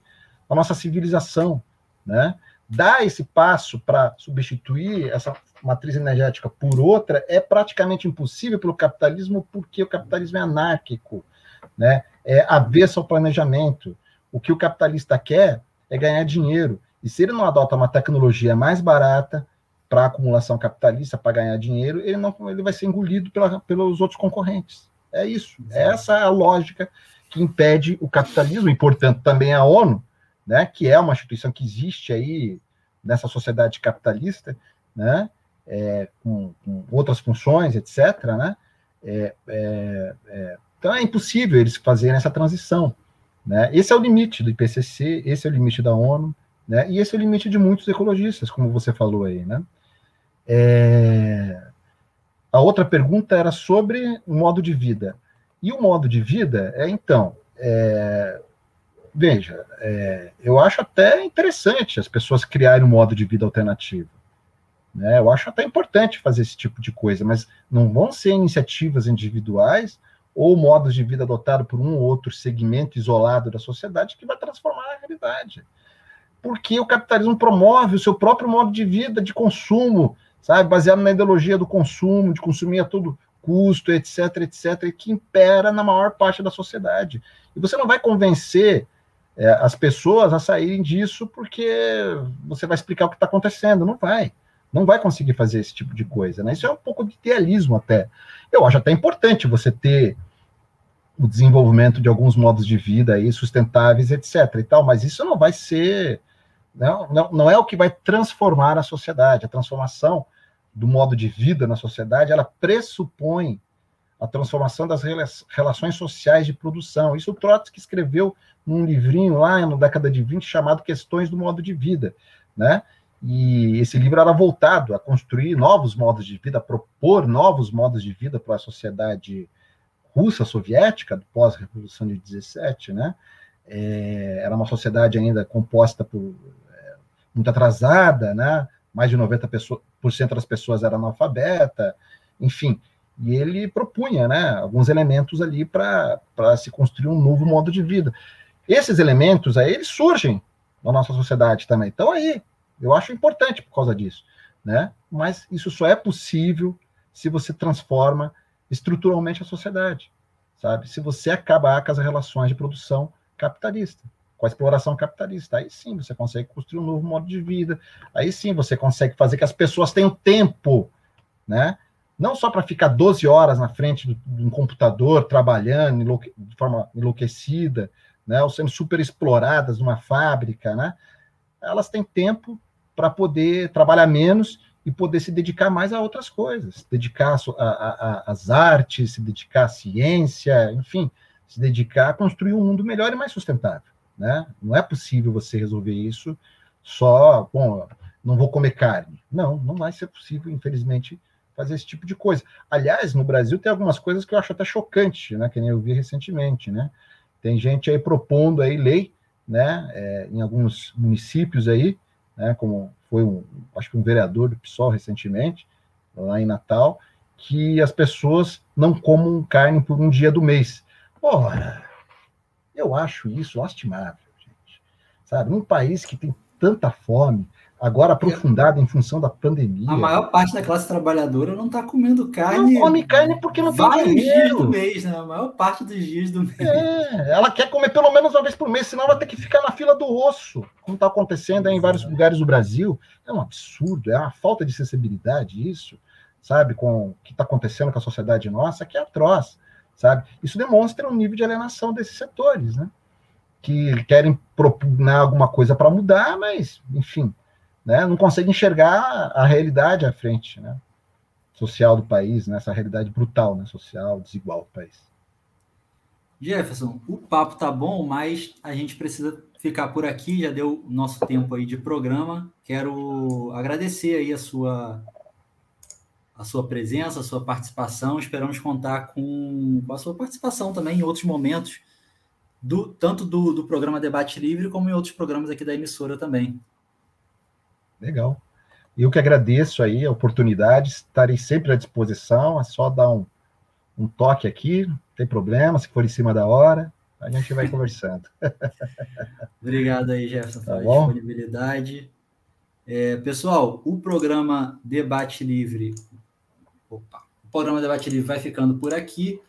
na nossa civilização, né? Dar esse passo para substituir essa matriz energética por outra é praticamente impossível pelo capitalismo, porque o capitalismo é anárquico, né? É avesso ao planejamento. O que o capitalista quer é ganhar dinheiro. E se ele não adota uma tecnologia mais barata, para acumulação capitalista, para ganhar dinheiro, ele não ele vai ser engolido pela, pelos outros concorrentes. É isso. Essa é a lógica que impede o capitalismo e, portanto, também a ONU, né, que é uma instituição que existe aí nessa sociedade capitalista, né, é, com, com, outras funções, etc. Né, é, é, é, então é impossível eles fazerem essa transição. Né? Esse é o limite do IPCC, esse é o limite da ONU, né? E esse é o limite de muitos ecologistas, como você falou aí, né? É... A outra pergunta era sobre o modo de vida. E o modo de vida é, então, é... veja, eu acho até interessante as pessoas criarem um modo de vida alternativo. Né? Eu acho até importante fazer esse tipo de coisa, mas não vão ser iniciativas individuais ou modos de vida adotado por um ou outro segmento isolado da sociedade que vai transformar a realidade porque o capitalismo promove o seu próprio modo de vida, de consumo, sabe, baseado na ideologia do consumo, de consumir a todo custo, etc, etc, que impera na maior parte da sociedade. E você não vai convencer é, as pessoas a saírem disso porque você vai explicar o que está acontecendo, não vai. Não vai conseguir fazer esse tipo de coisa, né? Isso é um pouco de idealismo até. Eu acho até importante você ter o desenvolvimento de alguns modos de vida aí sustentáveis, etc. e tal, mas isso não vai ser não, não, não é o que vai transformar a sociedade. A transformação do modo de vida na sociedade, ela pressupõe a transformação das relações sociais de produção. Isso o Trotsky escreveu num livrinho lá na década de 20 chamado Questões do Modo de Vida, né? E esse livro era voltado a construir novos modos de vida, a propor novos modos de vida para a sociedade russa soviética, pós-revolução de 17, né? É, era uma sociedade ainda composta por muito atrasada, né? mais de 90% das pessoas eram analfabeta, enfim. E ele propunha né, alguns elementos ali para se construir um novo modo de vida. Esses elementos aí, eles surgem na nossa sociedade também. Então aí, eu acho importante por causa disso. Né? Mas isso só é possível se você transforma estruturalmente a sociedade, sabe? Se você acabar com as relações de produção capitalista com a exploração capitalista. Aí sim você consegue construir um novo modo de vida. Aí sim você consegue fazer que as pessoas tenham tempo, né? Não só para ficar 12 horas na frente de um computador trabalhando de forma enlouquecida, né? Ou sendo super exploradas numa fábrica, né? Elas têm tempo para poder trabalhar menos e poder se dedicar mais a outras coisas, dedicar às artes, se dedicar à ciência, enfim, se dedicar a construir um mundo melhor e mais sustentável né? Não é possível você resolver isso só, bom, não vou comer carne. Não, não vai ser possível, infelizmente, fazer esse tipo de coisa. Aliás, no Brasil tem algumas coisas que eu acho até chocante, né? Que nem eu vi recentemente, né? Tem gente aí propondo aí lei, né? É, em alguns municípios aí, né? Como foi um, acho que um vereador do PSOL recentemente, lá em Natal, que as pessoas não comam carne por um dia do mês. Porra, eu acho isso lastimável, gente. Sabe, num país que tem tanta fome, agora aprofundada em função da pandemia. A maior parte da classe trabalhadora não está comendo carne. Não come carne porque não tem vários dias do mês, né? A maior parte dos dias do mês. É, ela quer comer pelo menos uma vez por mês, senão vai ter que ficar na fila do osso, como está acontecendo em vários lugares do Brasil. É um absurdo, é uma falta de sensibilidade isso, sabe, com o que está acontecendo com a sociedade nossa, que é atroz sabe? Isso demonstra um nível de alienação desses setores, né? Que querem propugnar alguma coisa para mudar, mas, enfim, né? Não conseguem enxergar a realidade à frente, né? Social do país, né? Realidade brutal, né? Social, desigual do país. Jefferson, o papo tá bom, mas a gente precisa ficar por aqui, já deu nosso tempo aí de programa. Quero agradecer aí a sua a sua presença, a sua participação. Esperamos contar com a sua participação também em outros momentos, do, tanto do, do programa Debate Livre como em outros programas aqui da emissora também. Legal. Eu que agradeço aí a oportunidade, estarei sempre à disposição, é só dar um, um toque aqui, não tem problema, se for em cima da hora, a gente vai conversando. Obrigado aí, Jefferson, tá pela bom? disponibilidade. É, pessoal, o programa Debate Livre. Opa, o programa Debate Livre vai ficando por aqui.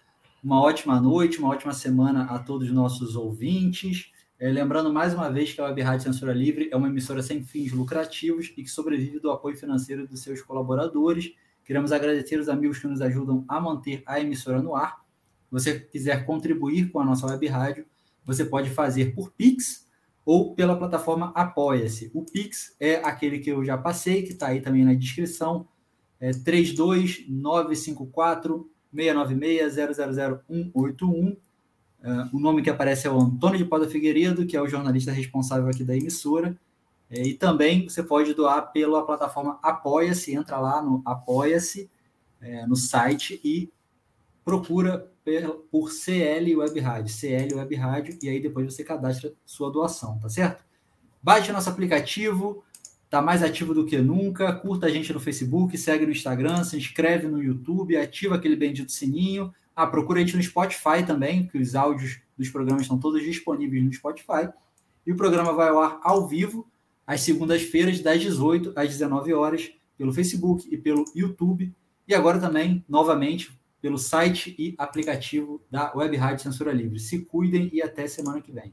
Uma ótima noite, uma ótima semana a todos os nossos ouvintes. É, lembrando mais uma vez que a Web Rádio Censura Livre é uma emissora sem fins lucrativos e que sobrevive do apoio financeiro dos seus colaboradores. Queremos agradecer os amigos que nos ajudam a manter a emissora no ar. Se você quiser contribuir com a nossa web rádio, você pode fazer por Pix ou pela plataforma Apoia-se. O Pix é aquele que eu já passei, que está aí também na descrição. É 32954 696 000181 Uh, o nome que aparece é o Antônio de Pada Figueiredo, que é o jornalista responsável aqui da emissora. É, e também você pode doar pela plataforma Apoia-se, entra lá no Apoia-se, é, no site e procura por CL Web Rádio, CL Web Rádio, e aí depois você cadastra sua doação, tá certo? Baixe nosso aplicativo, tá mais ativo do que nunca, curta a gente no Facebook, segue no Instagram, se inscreve no YouTube, ativa aquele bendito sininho, ah, procura a gente no Spotify também, que os áudios dos programas estão todos disponíveis no Spotify. E o programa vai ao ar ao vivo, às segundas-feiras, das 18 às 19 horas, pelo Facebook e pelo YouTube. E agora também, novamente, pelo site e aplicativo da Web Rádio Censura Livre. Se cuidem e até semana que vem.